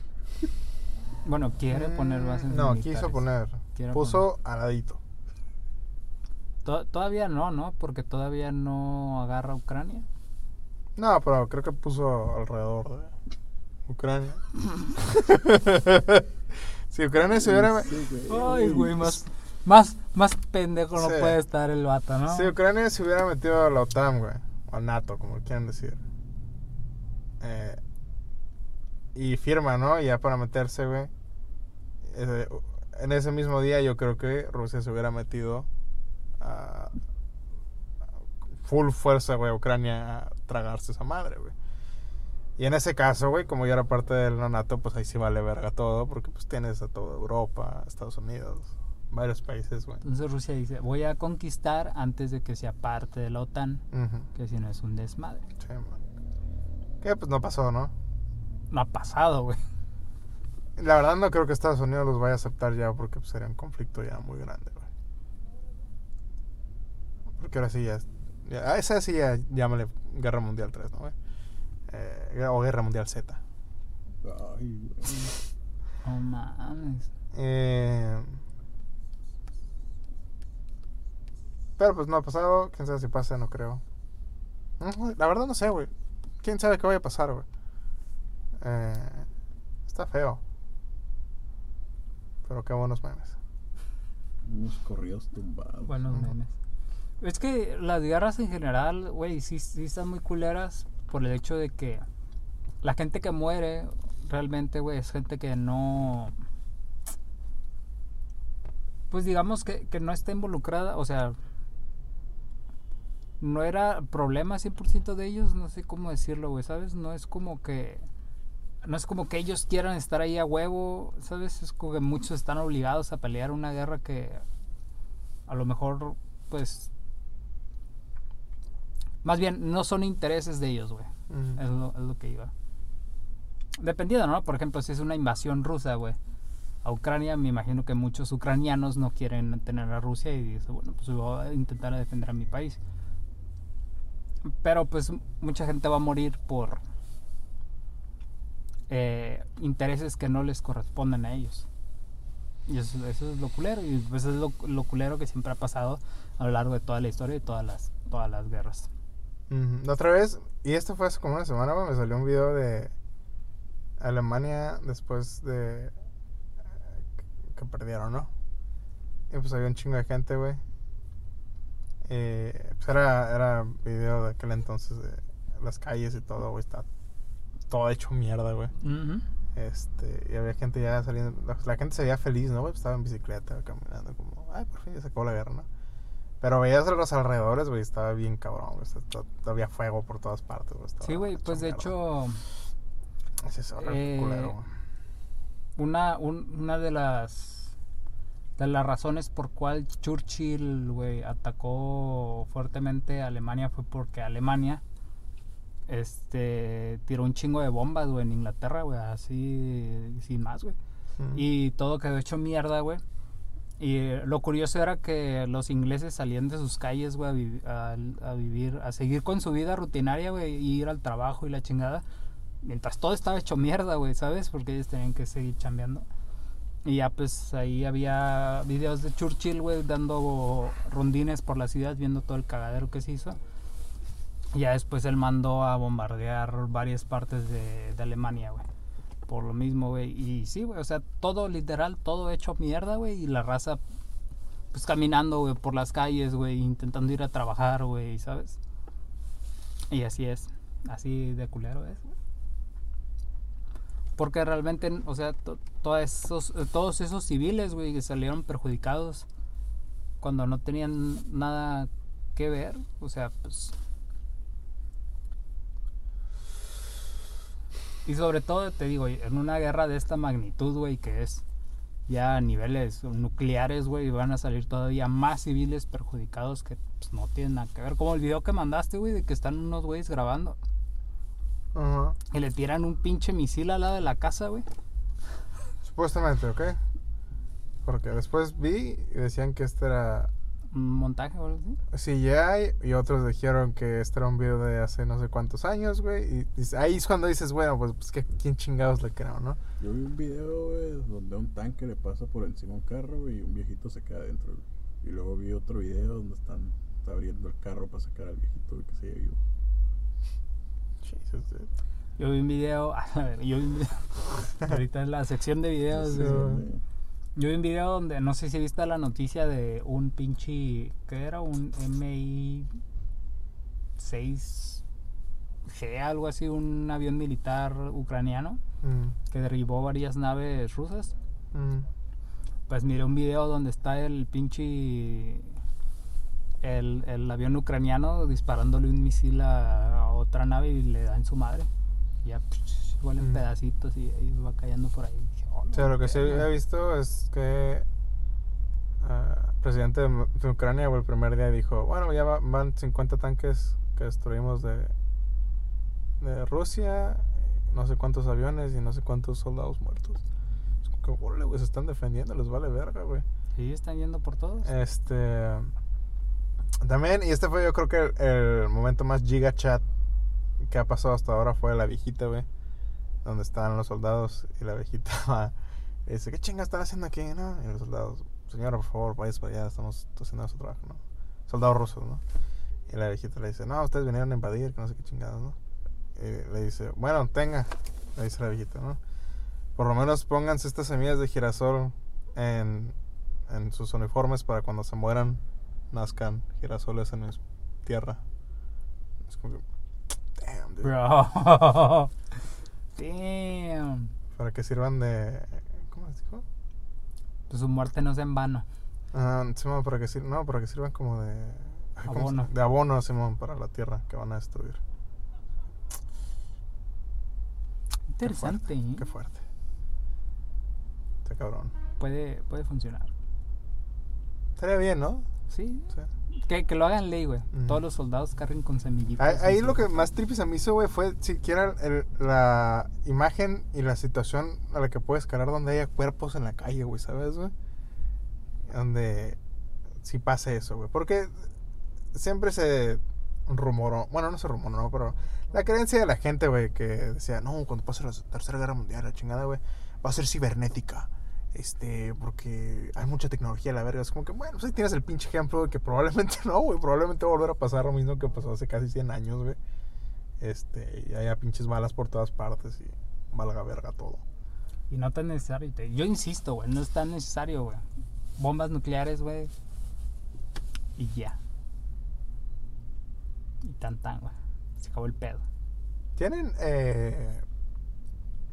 bueno, quiere poner Mm, bases No, militares. quiso poner. Quiere puso al ladito. To- todavía no, ¿no? Porque todavía no agarra Ucrania. No, pero creo que puso alrededor de Ucrania. si Ucrania se hubiera... Sí, Ay, güey, más, más, más pendejo no puede estar el vato, ¿no? Si Ucrania se hubiera metido a la OTAN, güey. O a NATO, como quieran decir. Eh, y firma, ¿no? Ya para meterse, güey. En ese mismo día yo creo que Rusia se hubiera metido a full fuerza, güey, a Ucrania a tragarse esa madre, güey. Y en ese caso, güey, como ya era parte de la NATO, pues ahí sí vale verga todo, porque pues tienes a toda Europa, Estados Unidos, varios países, güey. Entonces Rusia dice, voy a conquistar antes de que sea parte de la OTAN, que si no es un desmadre. Sí, man. Que pues no pasó, ¿no? No ha pasado, güey. La verdad no creo que Estados Unidos los vaya a aceptar ya porque pues, sería un conflicto ya muy grande, güey. Porque ahora sí ya, es- ya- a esa sí ya llámale Guerra Mundial 3, ¿no, güey? Eh, o Guerra Mundial Z. Ay, güey. No mames. Eh, pero pues no ha pasado, quién sabe si pasa, no creo. Ujú, La verdad no sé, güey. Quién sabe qué vaya a pasar, güey. Eh, está feo. Pero qué buenos memes. Unos corridos tumbados. Buenos memes. Es que las guerras en general, güey, sí, sí están muy culeras por el hecho de que la gente que muere realmente, güey, es gente que no... Pues digamos que, que no está involucrada, o sea, no era problema 100% de ellos, no sé cómo decirlo, güey, ¿sabes? No es como que... No es como que ellos quieran estar ahí a huevo, ¿sabes? Es como que muchos están obligados a pelear una guerra que a lo mejor, pues, más bien, no son intereses de ellos, güey. Es lo, es lo que iba. Dependiendo, ¿no? Por ejemplo, si es una invasión rusa, güey. A Ucrania, me imagino que muchos ucranianos no quieren tener a Rusia y dicen, bueno, pues voy a intentar defender a mi país. Pero pues mucha gente va a morir por eh, intereses que no les corresponden a ellos. Y eso, eso es lo culero. Y pues es lo, culero que siempre ha pasado a lo largo de toda la historia y todas las, todas las guerras. Ujú. La otra vez, y esto fue hace como una semana, me salió un video de Alemania después de que perdieron, ¿no? Y pues había un chingo de gente, güey. Eh, pues era, era video de aquel entonces de las calles y todo, güey. Está todo hecho mierda, güey. Este, y había gente ya saliendo. La, la gente se veía feliz, ¿no, güey? Estaba en bicicleta, caminando, como, ay, por fin ya se acabó la guerra, ¿no? Pero veías a los alrededores, güey, estaba bien cabrón, güey. Había fuego por todas partes, güey. Sí, güey, pues de hecho, Ese es horrible, eh, culero, güey. una, un- una de las de las razones por cual Churchill, güey, atacó fuertemente a Alemania fue porque Alemania este tiró un chingo de bombas, güey, en Inglaterra, güey, así sin más, güey. Ujú. Y todo quedó hecho mierda, güey. Y eh, lo curioso era que los ingleses salían de sus calles, güey, a, vi- a- a vivir, a seguir con su vida rutinaria, güey, y ir al trabajo y la chingada. Mientras todo estaba hecho mierda, güey, ¿sabes? Porque ellos tenían que seguir chambeando. Y ya, pues, ahí había videos de Churchill, güey, dando rondines por la ciudad, viendo todo el cagadero que se hizo. Ya después él mandó a bombardear varias partes de, Alemania, güey. Por lo mismo, güey. Y sí, güey, o sea, todo literal, todo hecho mierda, güey. Y la raza, pues caminando, güey, por las calles, güey, intentando ir a trabajar, güey, ¿sabes? Y así es. Así de culero es. Porque realmente, o sea, to- todos esos, eh, todos esos civiles, güey, que salieron perjudicados cuando no tenían nada que ver, o sea, pues... Y sobre todo, te digo, en una guerra de esta magnitud, güey, que es ya a niveles nucleares, güey, van a salir todavía más civiles perjudicados que pues, no tienen nada que ver. Como el video que mandaste, güey, de que están unos güeyes grabando Ajá. y le tiran un pinche misil al lado de la casa, güey. Supuestamente, ¿ok? Porque después vi y decían que este era montaje o algo así. CGI y otros dijeron que este era un video de hace no sé cuántos años, güey. Y ahí es cuando dices, bueno, pues, pues que quién chingados le creo, ¿no? Yo vi un video, güey, donde un tanque le pasa por encima un carro, güey, y un viejito se queda adentro. Y luego vi otro video donde están está abriendo el carro para sacar al viejito, güey, que se vivo. Jesus, dude. Yo vi un video, a ver, yo vi un video, ahorita en la sección de videos, Sí, güey. Yo vi un video donde, no sé si viste la noticia de un pinche, ¿qué era? Un MI 6G, algo así, un avión militar ucraniano Mm, que derribó varias naves rusas. mm. Pues miré un video donde está el pinche. El, el avión ucraniano disparándole un misil a, a otra nave y le da en su madre. Ya, psh, igual en Mm. pedacitos y, y va cayendo por ahí. Dije, "Oh, O sea, lo que sí verga". he visto es que ah, el presidente de, Ucrania el primer día dijo, bueno, ya va- van 50 tanques que destruimos de, de Rusia, no sé cuántos aviones y no sé cuántos soldados muertos. Es como que, órale, güey, se están defendiendo, les vale verga, güey. Sí, están yendo por todos. Este. También, y este fue yo creo que el, el momento más giga chat que ha pasado hasta ahora fue la viejita, güey. Donde estaban los soldados y la viejita va, y dice, ¿qué chingas están haciendo aquí? ¿no? Y los soldados, señora, por favor, vayas para allá, estamos haciendo nuestro trabajo, ¿no? Soldados rusos, ¿no? Y la viejita le dice, no, ustedes vinieron a invadir, que no sé qué chingados, ¿no? Y le dice, bueno, tenga, le dice la viejita, ¿no? Por lo menos pónganse estas semillas de girasol en, en sus uniformes para cuando se mueran nazcan girasoles en tierra. Es como que, damn, dude. Bro. Damn. Para que sirvan de. Pues su muerte no es en vano. Ah, Simón, para que sirvan. No, para que sirvan como de. ay, ¿cómo se Abono. De abono, Simón, para la tierra que van a destruir. Qué Interesante, fuerte, ¿eh? Qué fuerte. Está cabrón. Puede, puede funcionar. Estaría bien, ¿no? Sí. Sea, Que, que lo hagan ley, güey. Todos los soldados carguen con semillitas. Ahí, lo que más trippy se me hizo, güey, fue siquiera el- la imagen y la situación a la que puedes escalar donde haya cuerpos en la calle, güey, ¿sabes, güey? Donde sí pase eso, güey. Porque siempre se rumoró, bueno, no se rumoró, no, pero la creencia de la gente, güey, que decía, no, cuando pase la tercera guerra mundial, la chingada, güey, va a ser cibernética. Este, porque hay mucha tecnología a la verga. Es como que, bueno, pues ahí tienes el pinche ejemplo de que probablemente no, güey. Probablemente va a volver a pasar lo mismo que pasó hace casi 100 años, güey. Este, y haya pinches balas por todas partes y valga verga todo. Y no tan necesario. Yo insisto, güey. No es tan necesario, güey. Bombas nucleares, güey. Y ya. Y tan tan, güey. Se acabó el pedo. ¿Tienen eh,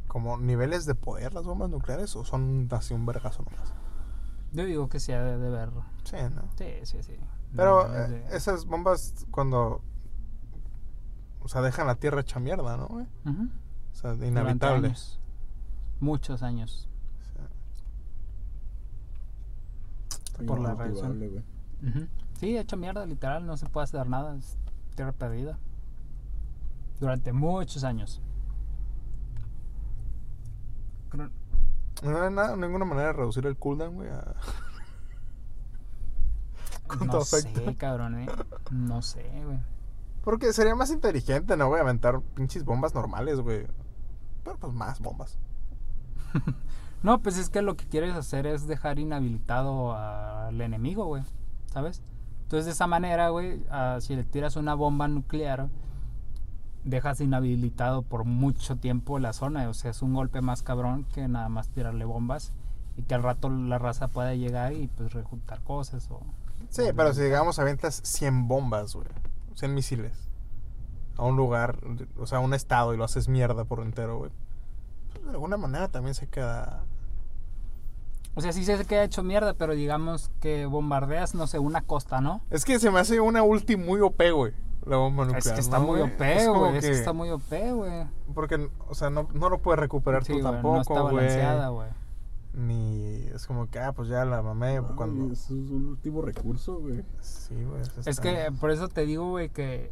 como niveles de poder las bombas nucleares o son así un vergazo nomás? Yo digo que sí ha de, de ver. Sí, ¿no? Sí, sí, sí. Pero No, eh, de- esas bombas cuando... O sea, dejan la tierra hecha mierda, ¿no? Ujú. O sea, inevitable. años. Muchos años. Sea, Por la. Ujú. Sí, hecho mierda, literal. No se puede hacer nada. Es tierra perdida. Durante muchos años. Creo- No hay nada, ninguna manera de reducir el cooldown, güey. a- ¿Cuánto no afecta? sé, cabrón, eh. No sé, güey. Porque sería más inteligente, ¿no, güey? Aventar pinches bombas normales, güey. Pero pues más bombas. No, pues es que lo que quieres hacer es dejar inhabilitado al enemigo, güey. ¿Sabes? Entonces de esa manera, güey, ah, si le tiras una bomba nuclear, dejas inhabilitado por mucho tiempo la zona. O sea, es un golpe más cabrón que nada más tirarle bombas y que al rato la raza pueda llegar y pues rejuntar cosas o... Sí, pero si digamos aventas 100 bombas, güey. 100 misiles. A un lugar, o sea, a un estado y lo haces mierda por entero, güey. Pues de alguna manera también se queda... O sea, sí se queda hecho mierda, pero digamos que bombardeas, no sé, una costa, ¿no? Es que se me hace una ulti muy OP, güey. La bomba nuclear. es que está ¿no, muy güey? OP, Es güey. Es que que- está muy OP, güey. Porque, o sea, no, no lo puedes recuperar Sí, tú güey, tampoco, no está güey. balanceada, güey. Ni es como que, ah, pues ya la mamé No, cuando... es un último recurso, güey. Sí, güey. Es está- que por eso te digo, güey, que.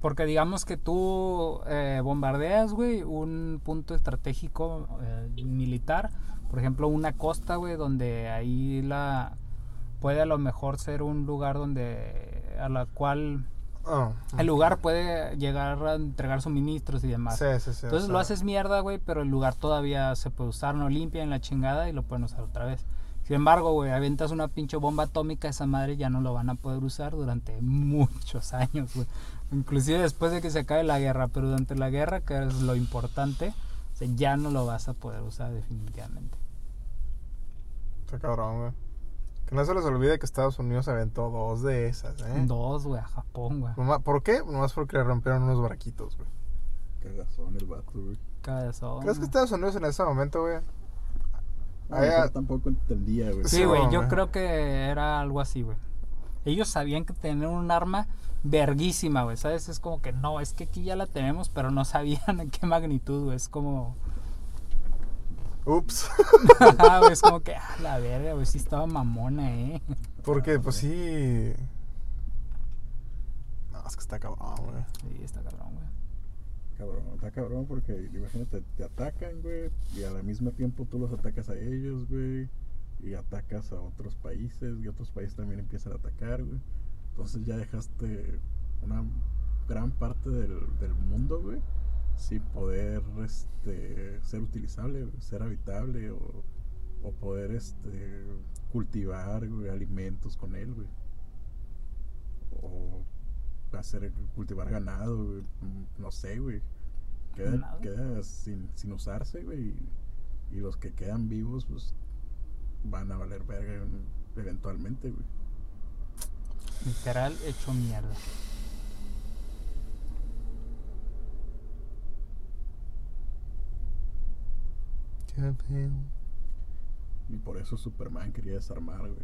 Porque digamos que tú eh, bombardeas, güey, un punto estratégico eh, militar. Por ejemplo, una costa, güey, donde ahí la. Puede a lo mejor ser un lugar donde. A la cual. Ah, El lugar puede llegar a entregar suministros y demás. Sí, sí, sí. o Entonces lo haces mierda, güey, pero el lugar todavía se puede usar, no limpia en la chingada y lo pueden usar otra vez. Sin embargo, güey, aventas una pinche bomba atómica, esa madre ya no lo van a poder usar durante muchos años, güey. Inclusive después de que se acabe la guerra, pero durante la guerra, que es lo importante, o sea, ya no lo vas a poder usar definitivamente. Está cabrón, güey. Que no se les olvide que Estados Unidos aventó dos de esas, ¿eh? Dos, güey, a Japón, güey. ¿Por qué? Nomás porque le rompieron unos barquitos, güey. Cagazón el vato, güey. Cabezón, ¿Crees que. Estados Unidos en ese momento, güey? No, Allá- tampoco entendía, güey. Sí, Sí, güey, yo creo que era algo así, güey. Ellos sabían que tenían un arma verguísima, güey, ¿sabes? Es como que no, es que aquí ya la tenemos, pero no sabían en qué magnitud, güey. Es como, Ups. Es como que, ah, la verga, güey, sí estaba mamona, eh. porque, pues sí. No, es que está cabrón, güey. Sí, está cabrón, güey. Cabrón, está cabrón porque imagínate, te atacan, güey, y al mismo tiempo tú los atacas a ellos, güey, y atacas a otros países, y otros países también empiezan a atacar, güey. Entonces ya dejaste una gran parte del, del mundo, güey, sin poder este, ser utilizable, ser habitable o, o poder este, cultivar güey, alimentos con él, güey. O hacer cultivar ganado, güey, no sé, güey. Queda, queda sin, sin usarse, güey. Y, y los que quedan vivos, pues van a valer verga en- eventualmente, güey. Literal, hecho mierda. Y por eso Superman quería desarmar, güey,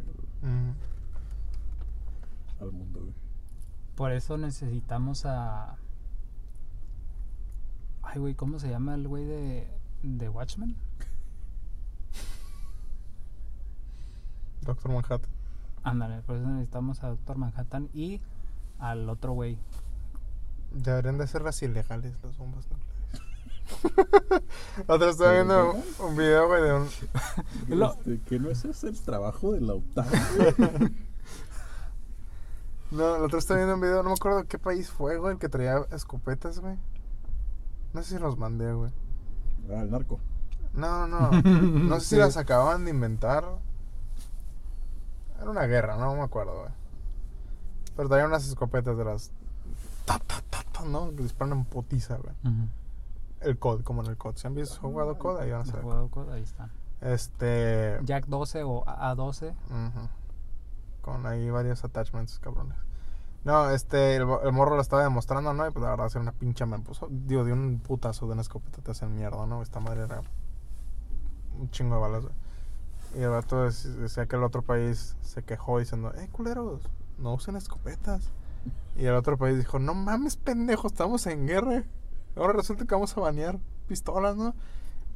al mundo, güey. Por eso necesitamos a. Ay, güey, ¿cómo se llama el güey de, de Watchmen? Doctor Manhattan. Ándale, por eso necesitamos a Doctor Manhattan y al otro güey. Deberían de ser las ilegales las bombas nucleares. Otra estaba viendo un video, güey, de un... Este, que no ese es el trabajo de la OTAN. No, el otro estaba viendo un video, no me acuerdo de qué país fue, güey, el que traía escopetas, güey. No sé si los mandé, güey. Ah, el narco. No, no, no. No sé si Sí. las acababan de inventar. Era una guerra, no me acuerdo, güey. Pero traía unas escopetas de las... Ta, ta, ta, ta, ¿no? Que disparan en potiza, güey. Ujú. El COD, como en el COD. Si han visto jugado COD, ahí van a saber. juego code, ahí está. Este... Jack 12 o A12. Ujú. Con ahí varios attachments, cabrones. No, este, el, mo- el morro lo estaba demostrando, ¿no? Y pues la verdad, hacer una pincha me puso. Digo, de un putazo de una escopeta te hacen mierda, ¿no? Esta madre era un chingo de balas, güey. Y el vato dec- decía que el otro país se quejó diciendo, eh, culeros, no usen escopetas. Y el otro país dijo, no mames, pendejo, estamos en guerra. Ahora resulta que vamos a banear pistolas, ¿no?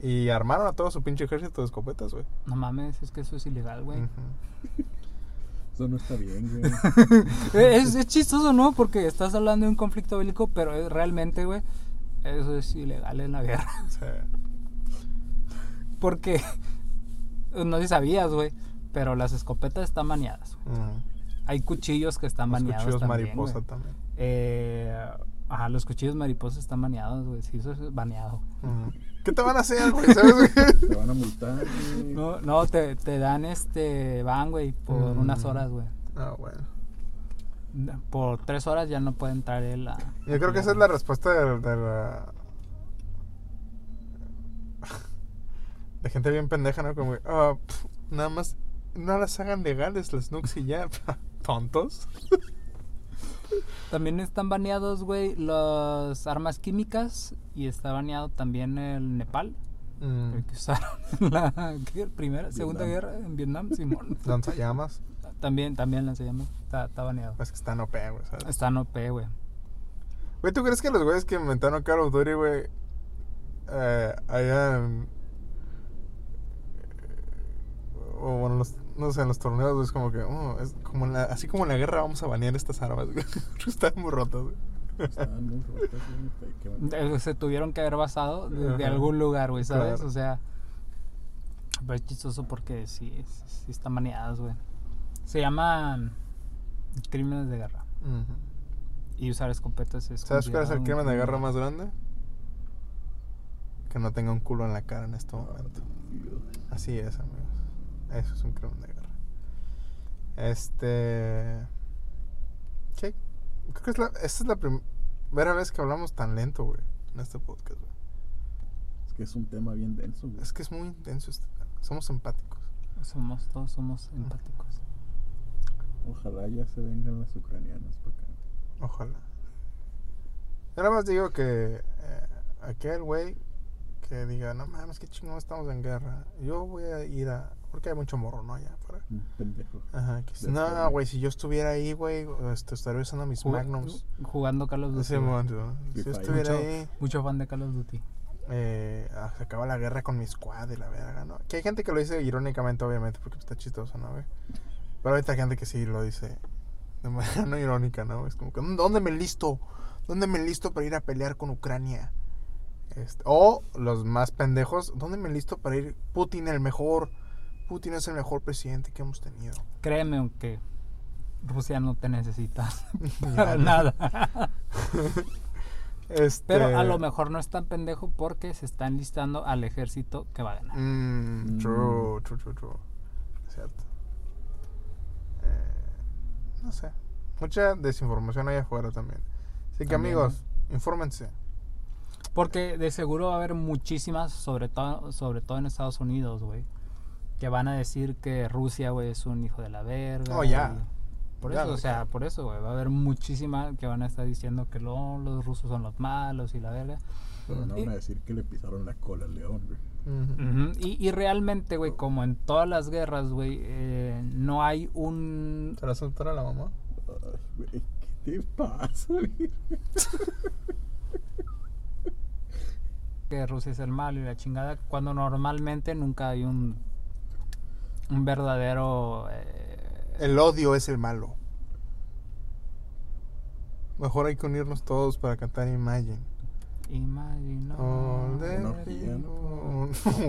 Y armaron a todo su pinche ejército de escopetas, güey. No mames, es que eso es ilegal, güey. Eso no está bien, güey. Eh, es, es chistoso, ¿no? Porque estás hablando de un conflicto bélico, pero es- realmente, güey, eso es ilegal en la guerra. O sea, Porque, no sé si sabías, güey, pero las escopetas están baneadas. Hay cuchillos que están Los baneados cuchillos también, mariposa también. Eh, ajá, los cuchillos mariposa están baneados, güey. Sí, eso es baneado. ¿Qué te van a hacer, güey? ¿Sabes, güey? Te van a multar, güey. No, no, te, te dan este van, güey, por Mm. unas horas, güey. Ah, bueno. Por tres horas ya no puede entrar él a... Yo creo que esa es la respuesta de, de la... De gente bien pendeja, ¿no? Como, pf, nada más, no las hagan legales las nukes y ya. Tontos. También están baneados, güey, las armas químicas y está baneado también el Nepal, Mm, que usaron en la primera, segunda guerra en Vietnam, Simón. Lanzallamas. también, también las llamas, está, está baneado. Es que están OP, güey, ¿sabes? Está en OP, güey. Güey, ¿tú crees que los güeyes que inventaron Call of Duty, güey, eh, hayan... O bueno, los- no sé, en los torneos, güey, es como que, oh, es como en la- así como en la guerra vamos a banear estas armas, güey. Están muy rotas, güey. Estaban muy rotas, güey, Eh, Se tuvieron que haber basado de, algún lugar, güey, ¿sabes? Claro. O sea, pero es chistoso porque sí, sí, sí están baneadas, güey. Se llaman crímenes de guerra. Y usar escopetas es ¿Sabes cuál es el crimen de guerra más grande? Que no tenga un culo en la cara en este momento. Así es, amigos. Eso es un crimen de guerra. Este. Sí. Creo que es la, esta es la primera vez que hablamos tan lento, güey, en este podcast, güey. Es que es un tema bien denso, güey. Es que es muy intenso este tema. Somos empáticos. Somos, todos somos empáticos. Ojalá ya se vengan las ucranianas para acá. Ojalá. Yo nada más digo que eh, aquel güey que diga, no mames, qué chingón estamos en guerra. Yo voy a ir a. Porque hay mucho morro, ¿no? Allá afuera. Un pendejo. Ajá. Que, no, güey, si yo estuviera ahí, güey, este, estaría usando mis Jug- magnums. Jugando Call of Duty. Momento, Si yo estuviera mucho, ahí, mucho fan de Call of Duty. eh, ah, se acaba la guerra con mi squad y la verga, ¿no? Que hay gente que lo dice irónicamente, obviamente, porque está chistoso, ¿no, güey? Pero hay gente que sí lo dice de manera no irónica, ¿no? Es como que, ¿dónde me listo? ¿Dónde me listo para ir a pelear con Ucrania? Este, o los más pendejos, ¿dónde me listo para ir? Putin el mejor. Putin es el mejor presidente que hemos tenido. Créeme, aunque Rusia no te necesita para nada. Este, Pero a lo mejor no es tan pendejo porque se está enlistando al ejército que va a ganar. Mm, Mm. true, true, true, true. Es Cierto. Eh, no sé. Mucha desinformación allá afuera también. Así que También, amigos, infórmense. Porque de seguro va a haber muchísimas, sobre todo, sobre todo en Estados Unidos, güey, que van a decir que Rusia, güey, es un hijo de la verga. Oh, ya. Por Ya, eso, o sea, por eso, güey, va a haber muchísimas que van a estar diciendo que lo- los rusos son los malos y la verga. Pero no Y- van a decir que le pisaron la cola al león, güey. Y, y realmente, güey, como en todas las guerras, güey, eh, no hay un... ¿Te la soltará la mamá? Ay, güey, ¿qué te pasa, güey? que Rusia es el malo y la chingada, cuando normalmente nunca hay un, un verdadero eh, El odio es el malo. Mejor hay que unirnos todos para cantar Imagine. Imagine All the no, people.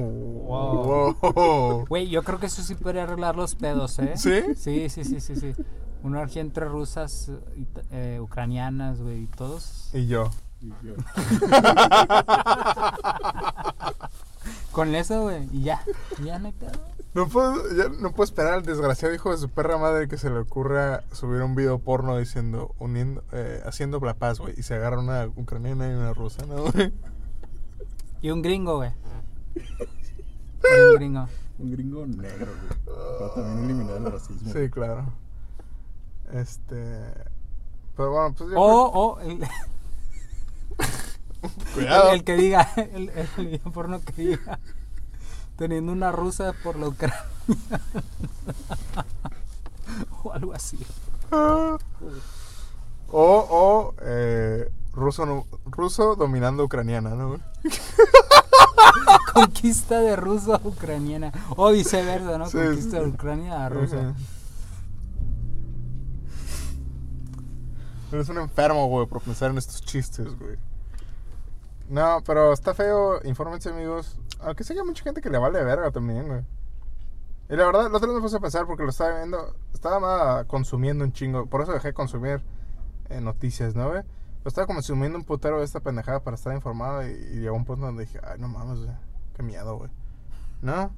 Wow. Wow. Güey, yo creo que eso sí podría arreglar los pedos, ¿eh? ¿Sí? Sí, sí, sí, sí, sí. Una orgía entre rusas, eh, ucranianas, güey, y todos. Y yo. Y yo, Con eso, güey, y ya. y Ya no hay pedo. No puedo, ya no puedo esperar al desgraciado hijo de su perra madre que se le ocurra subir un video porno diciendo, uniendo, eh, haciendo la paz, güey. Y se agarra una ucraniana y una rusa, ¿no, güey? Y un gringo, güey. Un gringo. un gringo negro, güey. Para también eliminar el racismo. Sí, claro. Este. Pero bueno, pues yo. O, o el, Cuidado. el, el que diga, el, el video porno que diga, teniendo una rusa por la Ucrania. o algo así. O, o eh, ruso, no- ruso dominando ucraniana, ¿no? Conquista de ruso a ucraniana. O viceversa, ¿no? Sí, Conquista sí. de Ucrania a Rusia. Eres un enfermo, güey, por pensar en estos chistes, güey. No, pero está feo. Infórmense, amigos. Aunque sé que hay mucha gente que le vale verga también, güey. Y la verdad, el otro día me puse a pensar porque lo estaba viendo. Estaba consumiendo un chingo. Por eso dejé de consumir eh, noticias, ¿no, güey? Pero estaba consumiendo un putero de esta pendejada para estar informado. Y, y llegó un punto donde dije, ay, no mames, güey. Qué miedo, güey. ¿No?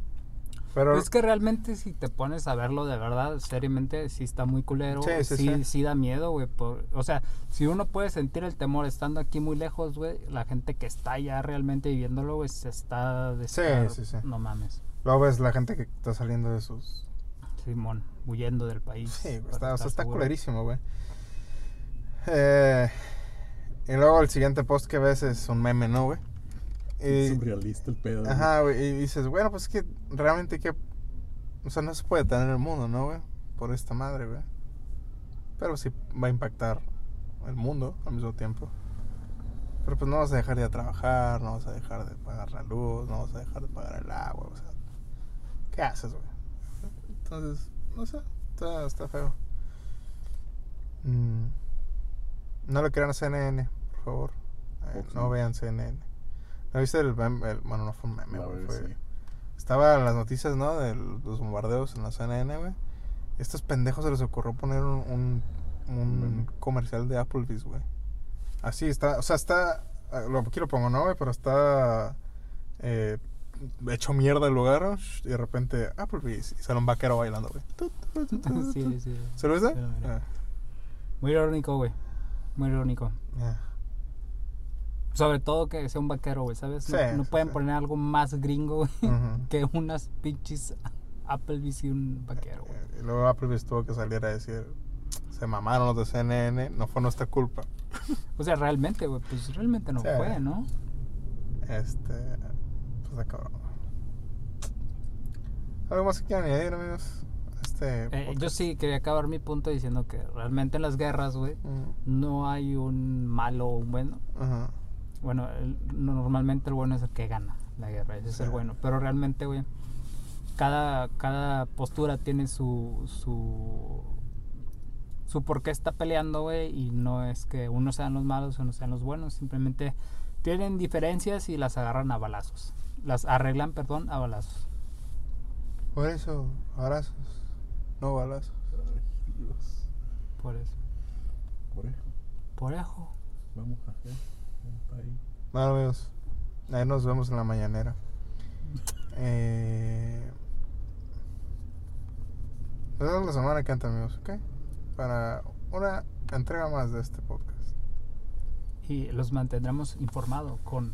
Pero. Pues es que realmente si te pones a verlo de verdad, seriamente, sí está muy culero. Sí, sí, sí, sí. sí da miedo, güey. por- O sea, si uno puede sentir el temor estando aquí muy lejos, güey, la gente que está ya realmente viviéndolo, güey, se está... de Sí, estar- sí, sí. No mames. Luego ves la gente que está saliendo de sus Simón, huyendo del país. Sí, está, o sea, está culerísimo, güey. Eh, y luego el siguiente post que ves es un meme, ¿no, güey? Es Y, surrealista el pedo. güey. ajá, güey, y dices, bueno, pues es que realmente que... O sea, no se puede tener el mundo, ¿no, güey? Por esta madre, güey. Pero sí va a impactar el mundo al mismo tiempo. Pero pues no vas a dejar de trabajar, no vas a dejar de pagar la luz, no vas a dejar de pagar el agua, o sea... ¿Qué haces, güey? Entonces, no sé, está, está feo. Mm. No le crean a CNN, por favor. Eh. No vean CNN. ¿No viste el meme? El- bueno, no fue un meme, güey, fue- sí. Estaba en las noticias, ¿no? De los bombardeos en la CNN, güey. Estos pendejos se les ocurrió poner un, un, comercial de Applebee's, güey. Así está, o sea, está. Lo, aquí lo pongo, ¿no, güey? Pero está. eh, hecho mierda el lugar. ¿no? Y de repente, Applebee's. Y sale un vaquero bailando, güey. Sí, sí. ¿Se lo viste? Miré. Ah, Muy irónico, güey. Muy irónico. ya. Sobre todo que sea un vaquero, güey, ¿sabes? No, Sí, no sí, pueden sí. poner algo más gringo, güey, que unas pinches Applebee's y un vaquero, güey. Eh, Y luego Applebee's tuvo que salir a decir. Se mamaron los de CNN, no fue nuestra culpa. O sea, realmente, güey, pues realmente no fue, ¿no? Este. Pues de cabrón. ¿Algo más que quieran añadir, amigos? Este. Eh, yo sí quería acabar mi punto diciendo que realmente en las guerras, güey, no hay un malo o un bueno. Ajá. Bueno, el- normalmente el bueno es el que gana la guerra, ese es el bueno. Pero realmente, güey, cada, cada postura tiene su, su, su por qué está peleando, güey, y no es que unos sean los malos o unos sean los buenos, simplemente tienen diferencias y las agarran a balazos. Las arreglan, perdón, a balazos. Por eso, abrazos. No balazos. Ay, Dios. Por eso. Por eso. Por eso. Vamos a hacer. Bueno, amigos. Ahí nos vemos en la mañanera. Eh, nos vemos la semana que entra, amigos, ¿ok? Para una entrega más de este podcast. Y los mantendremos informados con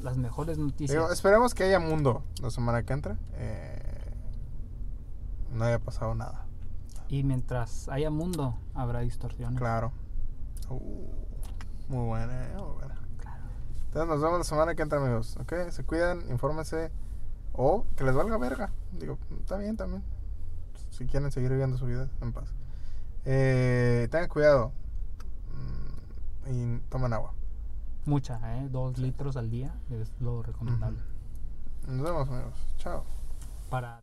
las mejores noticias. Digo, esperemos que haya mundo la semana que entra. Eh, no haya pasado nada. Y mientras haya mundo, habrá distorsiones. Claro. Uh, muy buena, eh, muy buena. Claro. Entonces nos vemos la semana que entra, amigos. ¿Ok? Se cuidan, infórmense. O que les valga verga. Digo, está bien también. Si quieren seguir viviendo su vida en paz. Eh, tengan cuidado. Mm, Y tomen agua. Mucha, ¿eh? Dos litros al día es lo recomendable. Nos vemos, amigos. Chao. Para